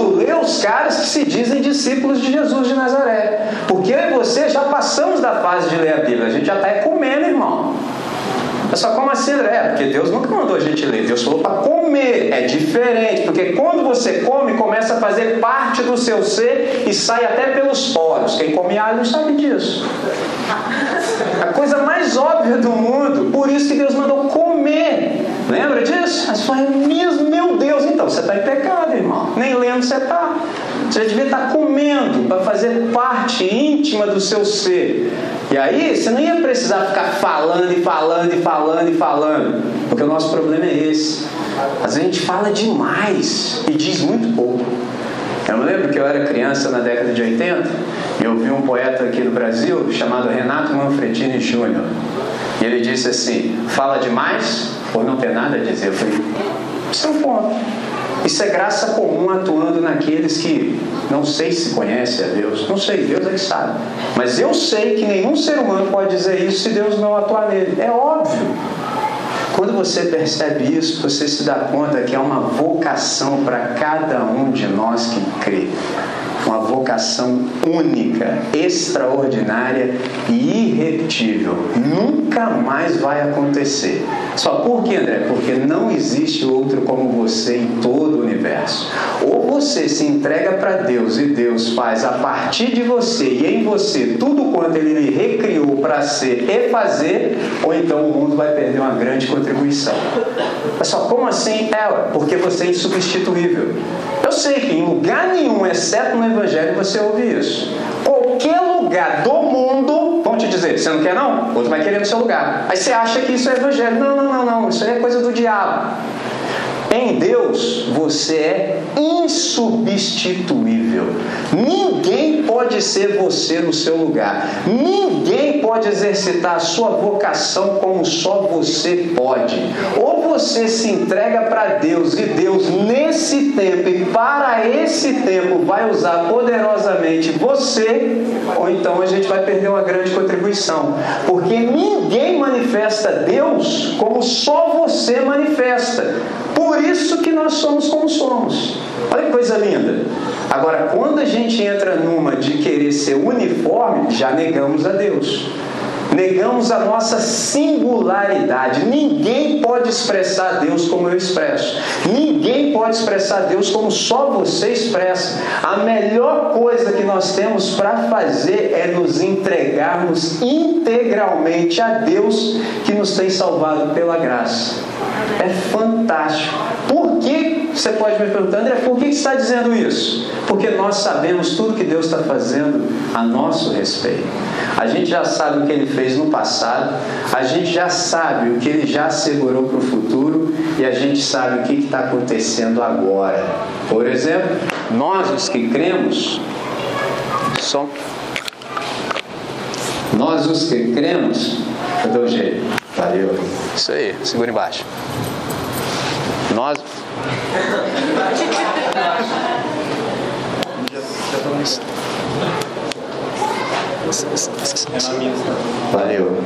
os caras que se dizem discípulos de Jesus de Nazaré. Porque eu e você já passamos da fase de ler a Bíblia. A gente já está comendo, irmão. É só como assim? É, porque Deus nunca mandou a gente ler. Deus falou para comer. É diferente. Porque quando você come, começa a fazer parte do seu ser e sai até pelos poros. Quem come alho não sabe disso. A coisa mais óbvia do mundo. Por isso que Deus mandou. Lembra disso? Mas foi mesmo, meu Deus, então você está em pecado, irmão. Nem lendo você está. Você devia estar tá comendo para fazer parte íntima do seu ser. E aí você não ia precisar ficar falando e falando e falando e falando. Porque o nosso problema é esse. Às vezes a gente fala demais e diz muito pouco. Eu me lembro que eu era criança na década de 80 e eu vi um poeta aqui no Brasil chamado Renato Manfredini Júnior. E ele disse assim: fala demais por não ter nada a dizer. Eu falei: isso é um ponto. Isso é graça comum atuando naqueles que não sei se conhecem a Deus. Não sei, Deus é que sabe. Mas eu sei que nenhum ser humano pode dizer isso se Deus não atuar nele. É óbvio. Quando você percebe isso, você se dá conta que é uma vocação para cada um de nós que crê uma vocação única, extraordinária e irrepetível. Nunca mais vai acontecer. Só por quê, André? Porque não existe outro como você em todo o universo. Ou você se entrega para Deus e Deus faz a partir de você e em você tudo quanto Ele lhe recriou para ser e fazer, ou então o mundo vai perder uma grande contribuição. Mas só como assim? É, porque você é insubstituível. Sei que em lugar nenhum, exceto no Evangelho, você ouve isso. Qualquer lugar do mundo, vão te dizer, você não quer não? Outro vai querer no seu lugar. Aí você acha que isso é Evangelho. Não, não, não, não. Isso aí é coisa do diabo. Em Deus você é insubstituível. Ninguém pode ser você no seu lugar. Ninguém pode exercitar a sua vocação como só você pode. Ou você se entrega para Deus e Deus nesse tempo e para esse tempo vai usar poderosamente você, ou então a gente vai perder uma grande contribuição. Porque ninguém manifesta Deus como só você manifesta. Por isso que nós somos como somos. Olha que coisa linda. Agora, quando a gente entra numa de querer ser uniforme, já negamos a Deus negamos a nossa singularidade. Ninguém pode expressar Deus como eu expresso. Ninguém pode expressar Deus como só você expressa. A melhor coisa que nós temos para fazer é nos entregarmos integralmente a Deus que nos tem salvado pela graça. É fantástico. Por que você pode me perguntar, André, por que está dizendo isso? Porque nós sabemos tudo que Deus está fazendo a nosso respeito. A gente já sabe o que ele fez no passado, a gente já sabe o que ele já assegurou para o futuro e a gente sabe o que está acontecendo agora. Por exemplo, nós os que cremos, som. Nós os que cremos, eu dou jeito. Valeu. Isso aí, segura embaixo. Nós. Valeu.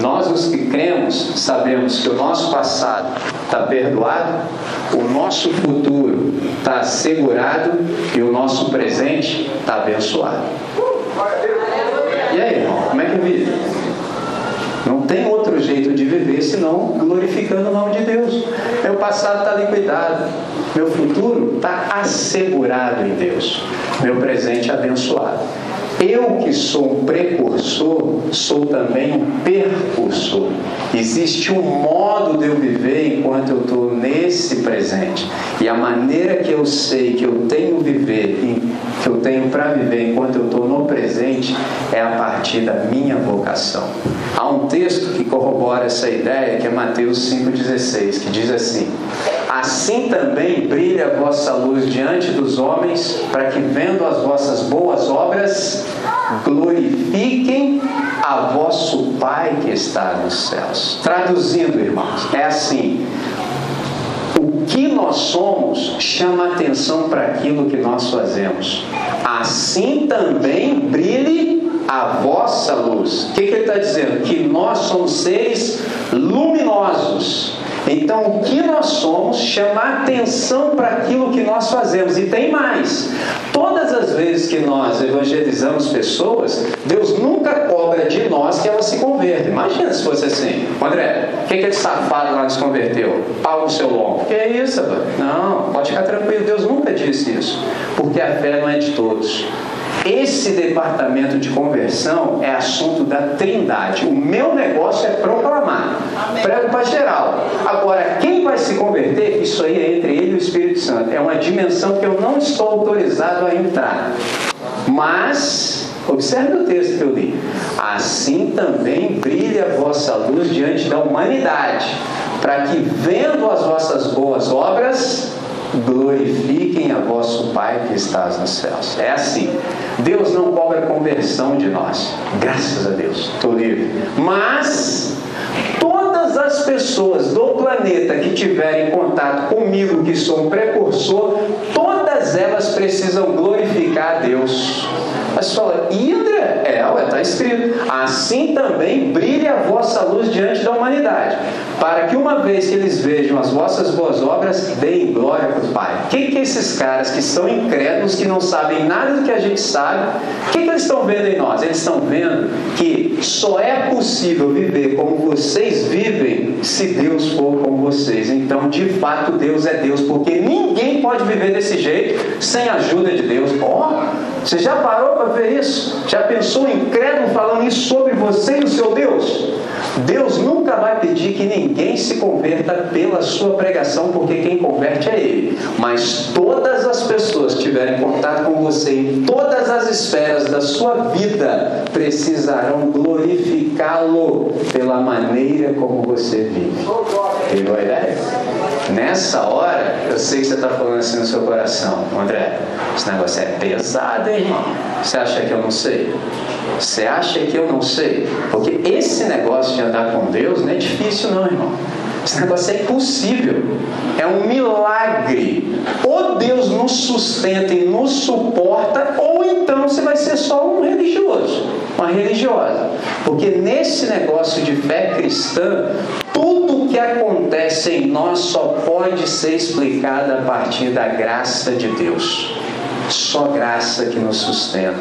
Nós, os que cremos, sabemos que o nosso passado está perdoado, o nosso futuro está assegurado e o nosso presente está abençoado. E aí, irmão, como é que vive? Não tem outro jeito de viver senão glorificando o nome de Deus. Meu passado está liquidado, meu futuro está assegurado em Deus, meu presente abençoado. Eu que sou um precursor, sou também um percursor. Existe um modo de eu viver enquanto eu estou nesse presente. E a maneira que eu sei que eu tenho viver, que eu tenho para viver enquanto eu estou no presente, é a partir da minha vocação. Há um texto que corrobora essa ideia, que é Mateus 5,16, que diz assim: Assim também brilha a vossa luz diante dos homens, para que, vendo as vossas boas obras, glorifiquem a vosso Pai que está nos céus. Traduzindo, irmãos, é assim: que nós somos chama atenção para aquilo que nós fazemos. Assim também brilhe a vossa luz. O que, que ele está dizendo? Que nós somos seres luminosos então, o que nós somos chama atenção para aquilo que nós fazemos. E tem mais: todas as vezes que nós evangelizamos pessoas, Deus nunca cobra de nós que elas se convertam. Imagina se fosse assim: André, o que, aquele safado lá se converteu? Pau no seu lombo. Que é isso, Não, pode ficar tranquilo, Deus nunca disse isso. Porque a fé não é de todos. Esse departamento de conversão é assunto da Trindade. O meu negócio é proclamar. Prego para geral. Agora, quem vai se converter, isso aí é entre ele e o Espírito Santo. É uma dimensão que eu não estou autorizado a entrar. Mas, observe o texto que eu li. Assim também brilha a vossa luz diante da humanidade, para que, vendo as vossas boas obras, glorifiquem a vosso Pai que estás nos céus. É assim. Deus não cobra conversão de nós. Graças a Deus. Estou livre. Mas todas as pessoas do planeta que tiverem contato comigo, que sou um precursor, todas elas precisam glorificar a Deus. Mas fala, André? É, está escrito. Assim também brilhe a vossa luz diante da humanidade, para que uma vez que eles vejam as vossas boas obras, deem glória para o Pai. O que, que esses caras que são incrédulos, que não sabem nada do que a gente sabe, o que, que eles estão vendo em nós? Eles estão vendo que só é possível viver como vocês vivem se Deus for com vocês. Então, de fato, Deus é Deus, porque ninguém pode viver desse jeito sem a ajuda de Deus. Oh, você já parou para ver isso? Já pensou incrédulo falando isso sobre você e o seu Deus? Deus nunca vai pedir que ninguém se converta pela sua pregação, porque quem converte é Ele. Mas todas as pessoas que tiverem contato com você em todas as esferas da sua vida precisarão glorificá-lo pela maneira como você vive. Pegou a ideia? Nessa hora, eu sei que você está falando assim no seu coração, André, esse negócio é pesado, hein, irmão? Você acha que eu não sei? Você acha que eu não sei? Porque esse negócio de andar com Deus não é difícil, não, irmão. Esse negócio é impossível. É um milagre. Ou Deus nos sustenta e nos suporta, ou então você vai ser só um religioso, uma religiosa. Porque nesse negócio de fé cristã, tudo que acontece em nós só pode ser explicado a partir da graça de Deus. Só graça que nos sustenta.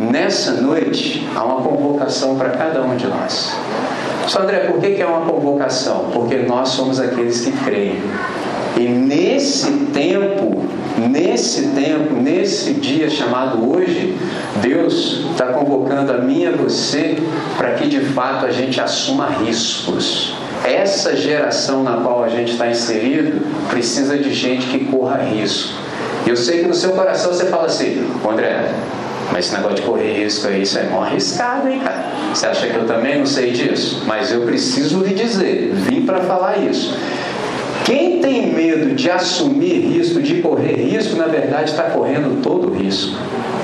Nessa noite, há uma convocação para cada um de nós. Só André, por que é uma convocação? Porque nós somos aqueles que creem. E nesse tempo, nesse tempo, nesse dia chamado hoje, Deus está convocando a mim e a você para que de fato a gente assuma riscos. essa geração na qual a gente está inserido precisa de gente que corra risco. Eu sei que no seu coração você fala assim, André, mas esse negócio de correr risco aí, isso é mó arriscado, hein, cara? Você acha que eu também não sei disso? Mas eu preciso lhe dizer, vim para falar isso. Quem tem medo de assumir risco, de correr risco, na verdade está correndo todo risco.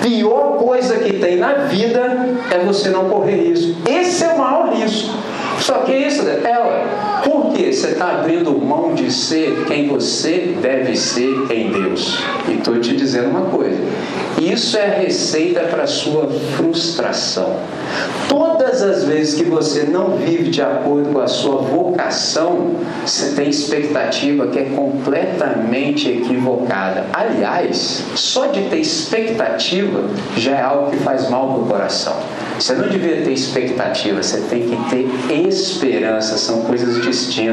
Pior coisa que tem na vida é você não correr risco. Esse é o maior risco. Só que isso, ela, por você está abrindo mão de ser quem você deve ser em Deus? E estou te dizendo uma coisa: isso é receita para a sua frustração. Todas as vezes que você não vive de acordo com a sua vocação, você tem expectativa que é completamente equivocada. Aliás, só de ter expectativa já é algo que faz mal para o coração. Você não devia ter expectativa, você tem que ter esperança, são coisas distintas.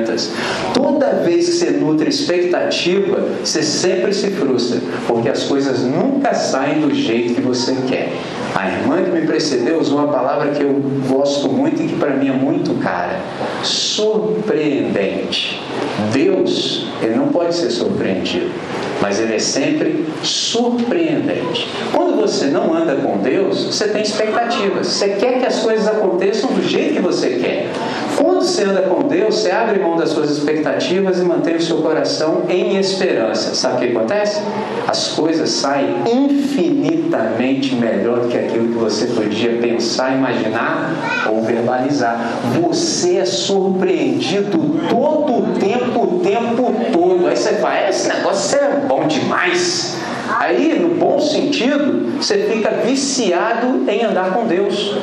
Toda vez que você nutre expectativa, você sempre se frustra, porque as coisas nunca saem do jeito que você quer. A irmã que me precedeu usou uma palavra que eu gosto muito e que para mim é muito cara: surpreendente. Deus, ele não pode ser surpreendido mas ele é sempre surpreendente. Quando você não anda com Deus, você tem expectativas. Você quer que as coisas aconteçam do jeito que você quer. Quando você anda com Deus, você abre mão das suas expectativas e mantém o seu coração em esperança. Sabe o que acontece? As coisas saem infinitamente melhor do que aquilo que você podia pensar, imaginar ou verbalizar. Você é surpreendido todo o tempo, o tempo todo. Aí você fala, esse negócio é bom demais. Aí, no bom sentido, você fica viciado em andar com Deus.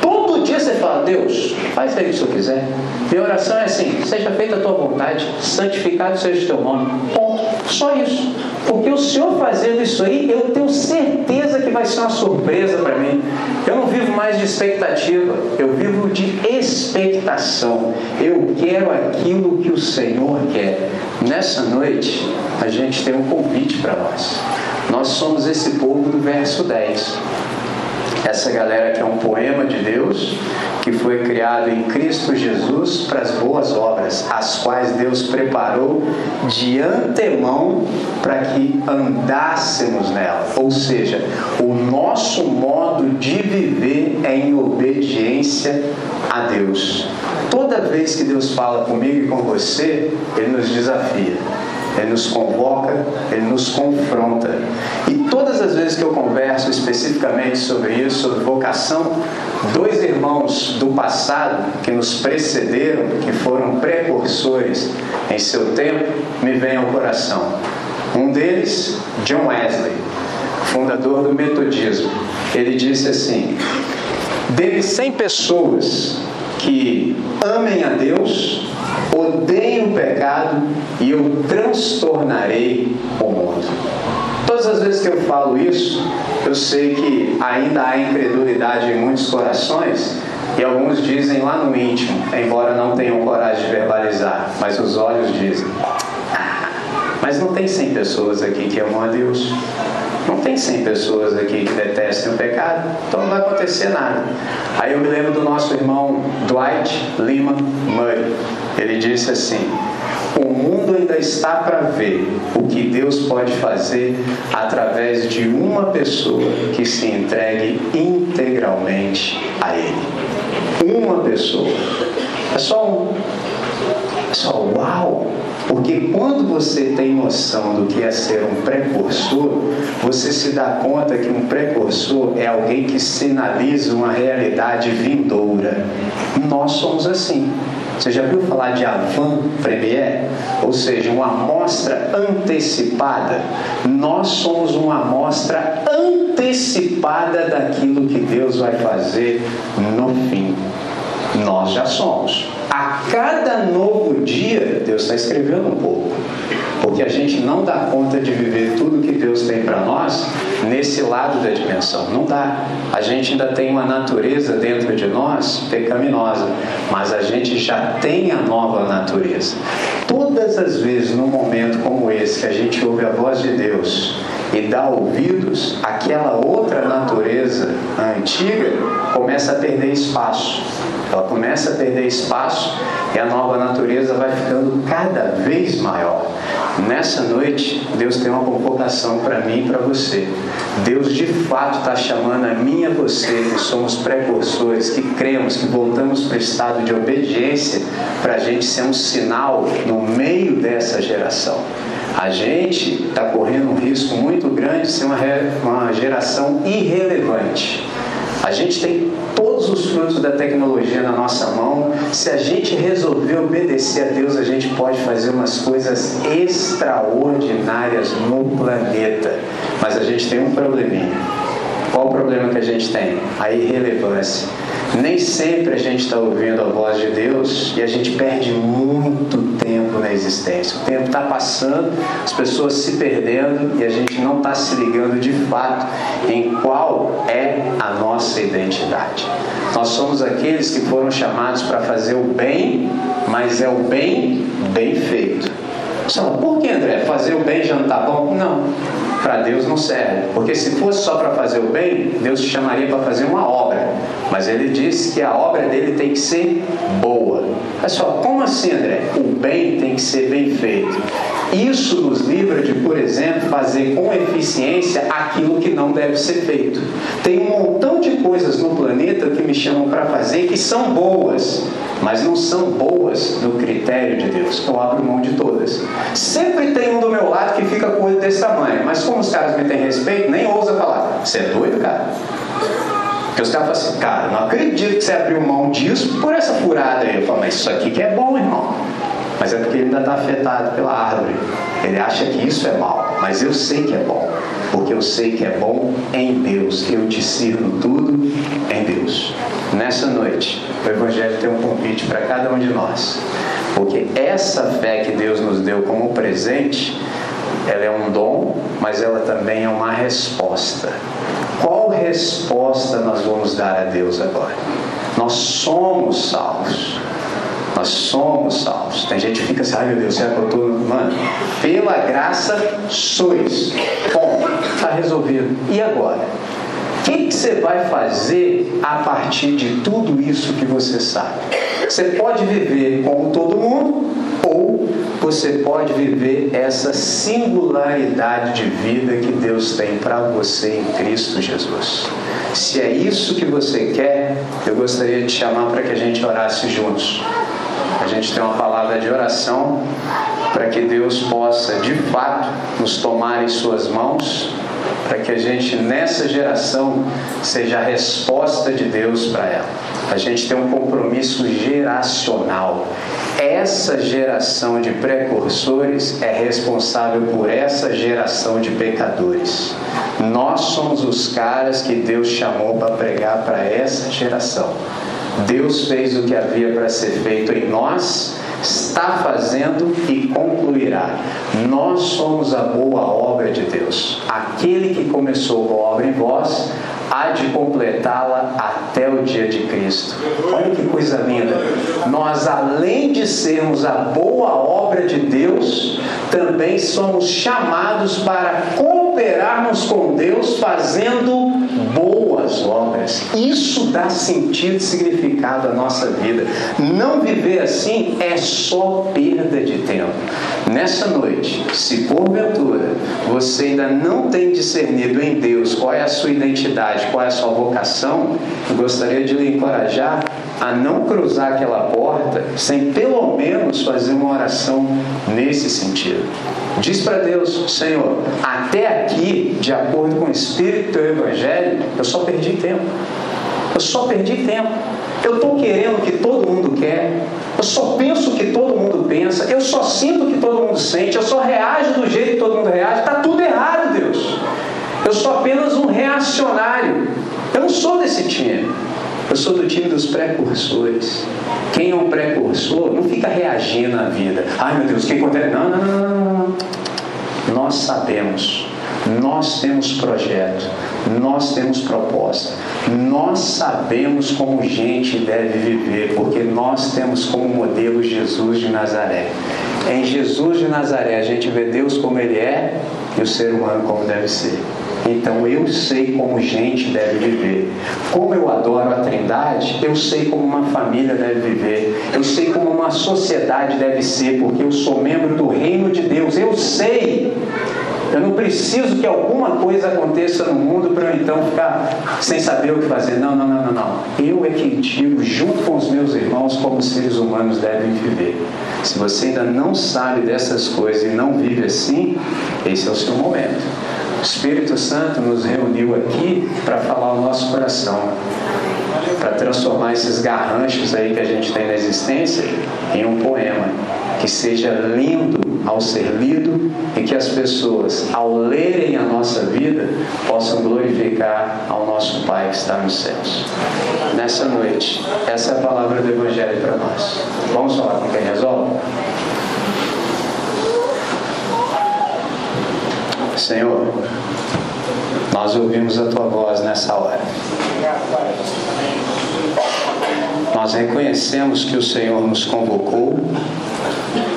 Todo dia você fala, Deus, faz aí o que eu quiser. Minha oração é assim: seja feita a tua vontade, santificado seja o teu nome. Ponto. Só isso. Porque o Senhor fazendo isso aí, eu tenho certeza que vai ser uma surpresa para mim. Eu não vivo mais de expectativa, eu vivo de expectação. Eu quero aquilo que o Senhor quer. Nessa noite, a gente tem um convite para nós. Nós somos esse povo do verso 10. Essa galera que é um poema de Deus que foi criado em Cristo Jesus para as boas obras, as quais Deus preparou de antemão para que andássemos nela. Ou seja, o nosso modo de viver é em obediência a Deus. Toda vez que Deus fala comigo e com você, Ele nos desafia. Ele nos convoca, ele nos confronta. E todas as vezes que eu converso especificamente sobre isso, sobre vocação, dois irmãos do passado que nos precederam, que foram precursores em seu tempo, me vêm ao coração. Um deles, John Wesley, fundador do Metodismo. Ele disse assim: Dele 100 pessoas que amem a Deus, odeiem o pecado e eu transtornarei o mundo. Todas as vezes que eu falo isso, eu sei que ainda há incredulidade em muitos corações e alguns dizem lá no íntimo, embora não tenham coragem de verbalizar, mas os olhos dizem. Ah, mas não tem 100 pessoas aqui que amam a Deus. Não tem 100 pessoas aqui que detestem o pecado, então não vai acontecer nada. Aí eu me lembro do nosso irmão Dwight Lima Murray. Ele disse assim: O mundo ainda está para ver o que Deus pode fazer através de uma pessoa que se entregue integralmente a Ele. Uma pessoa. É só um. Só uau! Porque quando você tem noção do que é ser um precursor, você se dá conta que um precursor é alguém que sinaliza uma realidade vindoura. Nós somos assim. Você já viu falar de avant premier? Ou seja, uma amostra antecipada? Nós somos uma amostra antecipada daquilo que Deus vai fazer no fim. Nós já somos. A cada novo dia, Deus está escrevendo um pouco. Porque a gente não dá conta de viver tudo que Deus tem para nós nesse lado da dimensão. Não dá. A gente ainda tem uma natureza dentro de nós pecaminosa, mas a gente já tem a nova natureza. Todas as vezes, num momento como esse, que a gente ouve a voz de Deus e dá ouvidos, aquela outra natureza antiga começa a perder espaço ela começa a perder espaço e a nova natureza vai ficando cada vez maior. Nessa noite, Deus tem uma convocação para mim e para você. Deus de fato está chamando a mim e a você, que somos precursores, que cremos, que voltamos para o estado de obediência, para a gente ser um sinal no meio dessa geração. A gente está correndo um risco muito grande de ser uma, uma geração irrelevante. A gente tem todos os frutos da tecnologia na nossa mão. Se a gente resolver obedecer a Deus, a gente pode fazer umas coisas extraordinárias no planeta. Mas a gente tem um probleminha. Qual o problema que a gente tem? A irrelevância. Nem sempre a gente está ouvindo a voz de Deus e a gente perde muito tempo na existência. O tempo está passando, as pessoas se perdendo e a gente não está se ligando de fato em qual é a nossa identidade. Nós somos aqueles que foram chamados para fazer o bem, mas é o bem bem feito. Fala, por que André? Fazer o bem já não está bom? Não para Deus não serve. Porque se fosse só para fazer o bem, Deus te chamaria para fazer uma obra. Mas ele disse que a obra dele tem que ser boa. Olha só, como assim, André? O bem tem que ser bem feito. Isso nos livra de, por exemplo, fazer com eficiência aquilo que não deve ser feito. Tem um montão de coisas no planeta que me chamam para fazer que são boas, mas não são boas no critério de Deus. Eu abro mão de todas. Sempre tem um do meu lado que fica com olho desse tamanho, mas como os caras me têm respeito, nem ousa falar. Você é doido, cara? Porque os caras falam assim, cara, não acredito que você abriu mão disso por essa furada aí. Eu falo, mas isso aqui que é bom, irmão. Mas é porque ele ainda está afetado pela árvore. Ele acha que isso é mal, mas eu sei que é bom, porque eu sei que é bom em Deus. Eu discerno tudo em Deus. Nessa noite, o Evangelho tem um convite para cada um de nós, porque essa fé que Deus nos deu como presente, ela é um dom, mas ela também é uma resposta. Qual resposta nós vamos dar a Deus agora? Nós somos salvos. Nós somos salvos. Tem gente que fica assim, ai meu Deus, será que eu estou. Mano, pela graça sois. Bom, está resolvido. E agora? O que, que você vai fazer a partir de tudo isso que você sabe? Você pode viver como todo mundo, ou você pode viver essa singularidade de vida que Deus tem para você em Cristo Jesus. Se é isso que você quer, eu gostaria de chamar para que a gente orasse juntos a gente tem uma palavra de oração para que Deus possa de fato nos tomar em Suas mãos, para que a gente nessa geração seja a resposta de Deus para ela. A gente tem um compromisso geracional. Essa geração de precursores é responsável por essa geração de pecadores. Nós somos os caras que Deus chamou para pregar para essa geração. Deus fez o que havia para ser feito em nós, está fazendo e concluirá. Nós somos a boa obra de Deus. Aquele que começou a obra em vós, há de completá-la até o dia de Cristo. Olha que coisa linda. Nós, além de sermos a boa obra de Deus, também somos chamados para cooperarmos com Deus fazendo boas obras. Isso dá sentido e significado à nossa vida. Não viver assim é só perda de tempo. Nessa noite, se porventura você ainda não tem discernido em Deus qual é a sua identidade, qual é a sua vocação, eu gostaria de lhe encorajar a não cruzar aquela porta sem pelo menos fazer uma oração nesse sentido. Diz para Deus, Senhor, até aqui, de acordo com o Espírito do Evangelho, eu só perdi tempo. Eu só perdi tempo. Eu estou querendo o que todo mundo quer. Eu só penso o que todo mundo pensa. Eu só sinto o que todo mundo sente. Eu só reajo do jeito que todo mundo reage. Está tudo errado, Deus. Eu sou apenas um reacionário. Eu não sou desse time. Eu sou do time dos precursores. Quem é um precursor não fica reagindo à vida. Ai meu Deus, o que acontece? Não, não, não, não. Nós sabemos, nós temos projeto, nós temos proposta, nós sabemos como gente deve viver, porque nós temos como modelo Jesus de Nazaré. Em Jesus de Nazaré a gente vê Deus como Ele é e o ser humano como deve ser. Então eu sei como gente deve viver. Como eu adoro a Trindade, eu sei como uma família deve viver. Eu sei como uma sociedade deve ser, porque eu sou membro do reino de Deus. Eu sei. Eu não preciso que alguma coisa aconteça no mundo para eu então ficar sem saber o que fazer. Não, não, não, não, não. Eu é que digo, junto com os meus irmãos, como seres humanos devem viver. Se você ainda não sabe dessas coisas e não vive assim, esse é o seu momento. O Espírito Santo nos reuniu aqui para falar o nosso coração, para transformar esses garranchos aí que a gente tem na existência em um poema que seja lindo ao ser lido e que as pessoas, ao lerem a nossa vida, possam glorificar ao nosso Pai que está nos céus. Nessa noite, essa é a palavra do Evangelho para nós. Vamos falar com quem resolve? Senhor, nós ouvimos a tua voz nessa hora. Nós reconhecemos que o Senhor nos convocou,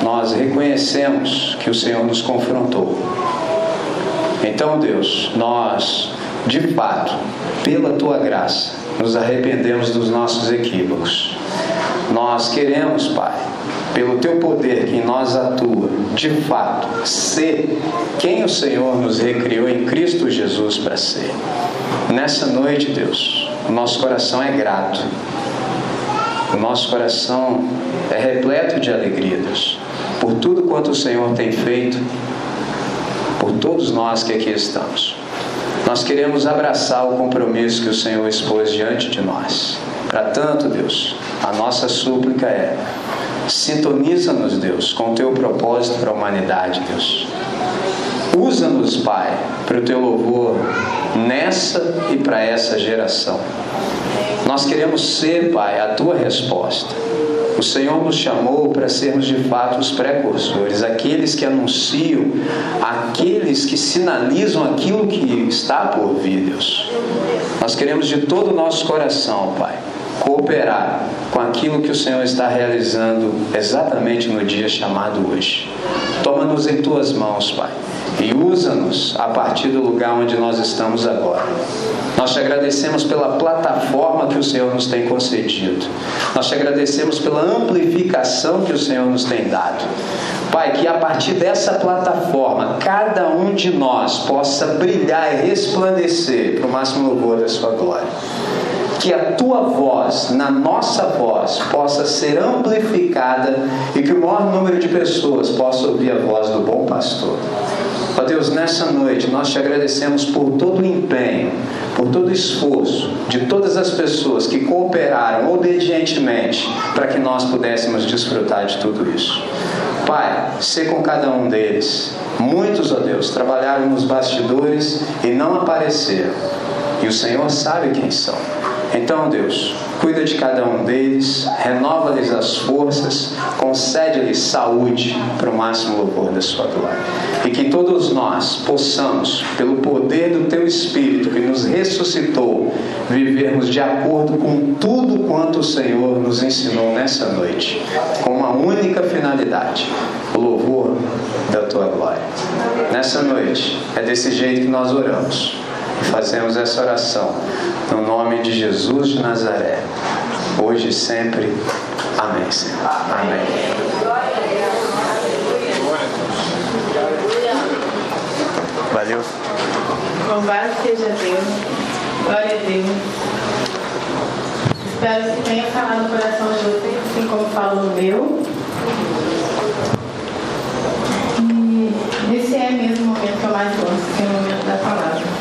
nós reconhecemos que o Senhor nos confrontou. Então, Deus, nós, de fato, pela tua graça, nos arrependemos dos nossos equívocos. Nós queremos, Pai, pelo teu poder que em nós atua, de fato, ser quem o Senhor nos recriou em Cristo Jesus para ser. Nessa noite, Deus, o nosso coração é grato. Nosso coração é repleto de alegria, Deus, por tudo quanto o Senhor tem feito, por todos nós que aqui estamos. Nós queremos abraçar o compromisso que o Senhor expôs diante de nós. Para tanto, Deus, a nossa súplica é: Sintoniza-nos, Deus, com o teu propósito para a humanidade, Deus. Usa-nos, Pai, para o teu louvor nessa e para essa geração. Nós queremos ser, Pai, a tua resposta. O Senhor nos chamou para sermos de fato os precursores, aqueles que anunciam, aqueles que sinalizam aquilo que está por vir, Deus. Nós queremos de todo o nosso coração, Pai, cooperar com aquilo que o Senhor está realizando exatamente no dia chamado hoje. Toma-nos em tuas mãos, Pai, e usa-nos a partir do lugar onde nós estamos agora. Nós te agradecemos pela plataforma que o Senhor nos tem concedido. Nós te agradecemos pela amplificação que o Senhor nos tem dado. Pai, que a partir dessa plataforma, cada um de nós possa brilhar e resplandecer para o máximo louvor da Sua glória que a tua voz, na nossa voz, possa ser amplificada e que o maior número de pessoas possa ouvir a voz do bom pastor. Ó Deus, nessa noite nós te agradecemos por todo o empenho, por todo o esforço de todas as pessoas que cooperaram obedientemente para que nós pudéssemos desfrutar de tudo isso. Pai, ser com cada um deles. Muitos, ó Deus, trabalharam nos bastidores e não apareceram. E o Senhor sabe quem são. Então, Deus, cuida de cada um deles, renova-lhes as forças, concede-lhes saúde para o máximo louvor da sua glória. E que todos nós possamos, pelo poder do teu Espírito que nos ressuscitou, vivermos de acordo com tudo quanto o Senhor nos ensinou nessa noite, com uma única finalidade: o louvor da tua glória. Nessa noite, é desse jeito que nós oramos fazemos essa oração no nome de Jesus de Nazaré, hoje e sempre. Amém, Senhor. Amém. Valeu. Louvado seja Deus. Glória a Deus. Espero que tenha falado no coração de vocês, assim como falou no meu. E esse é mesmo o momento que eu mais gosto, que é o momento da palavra.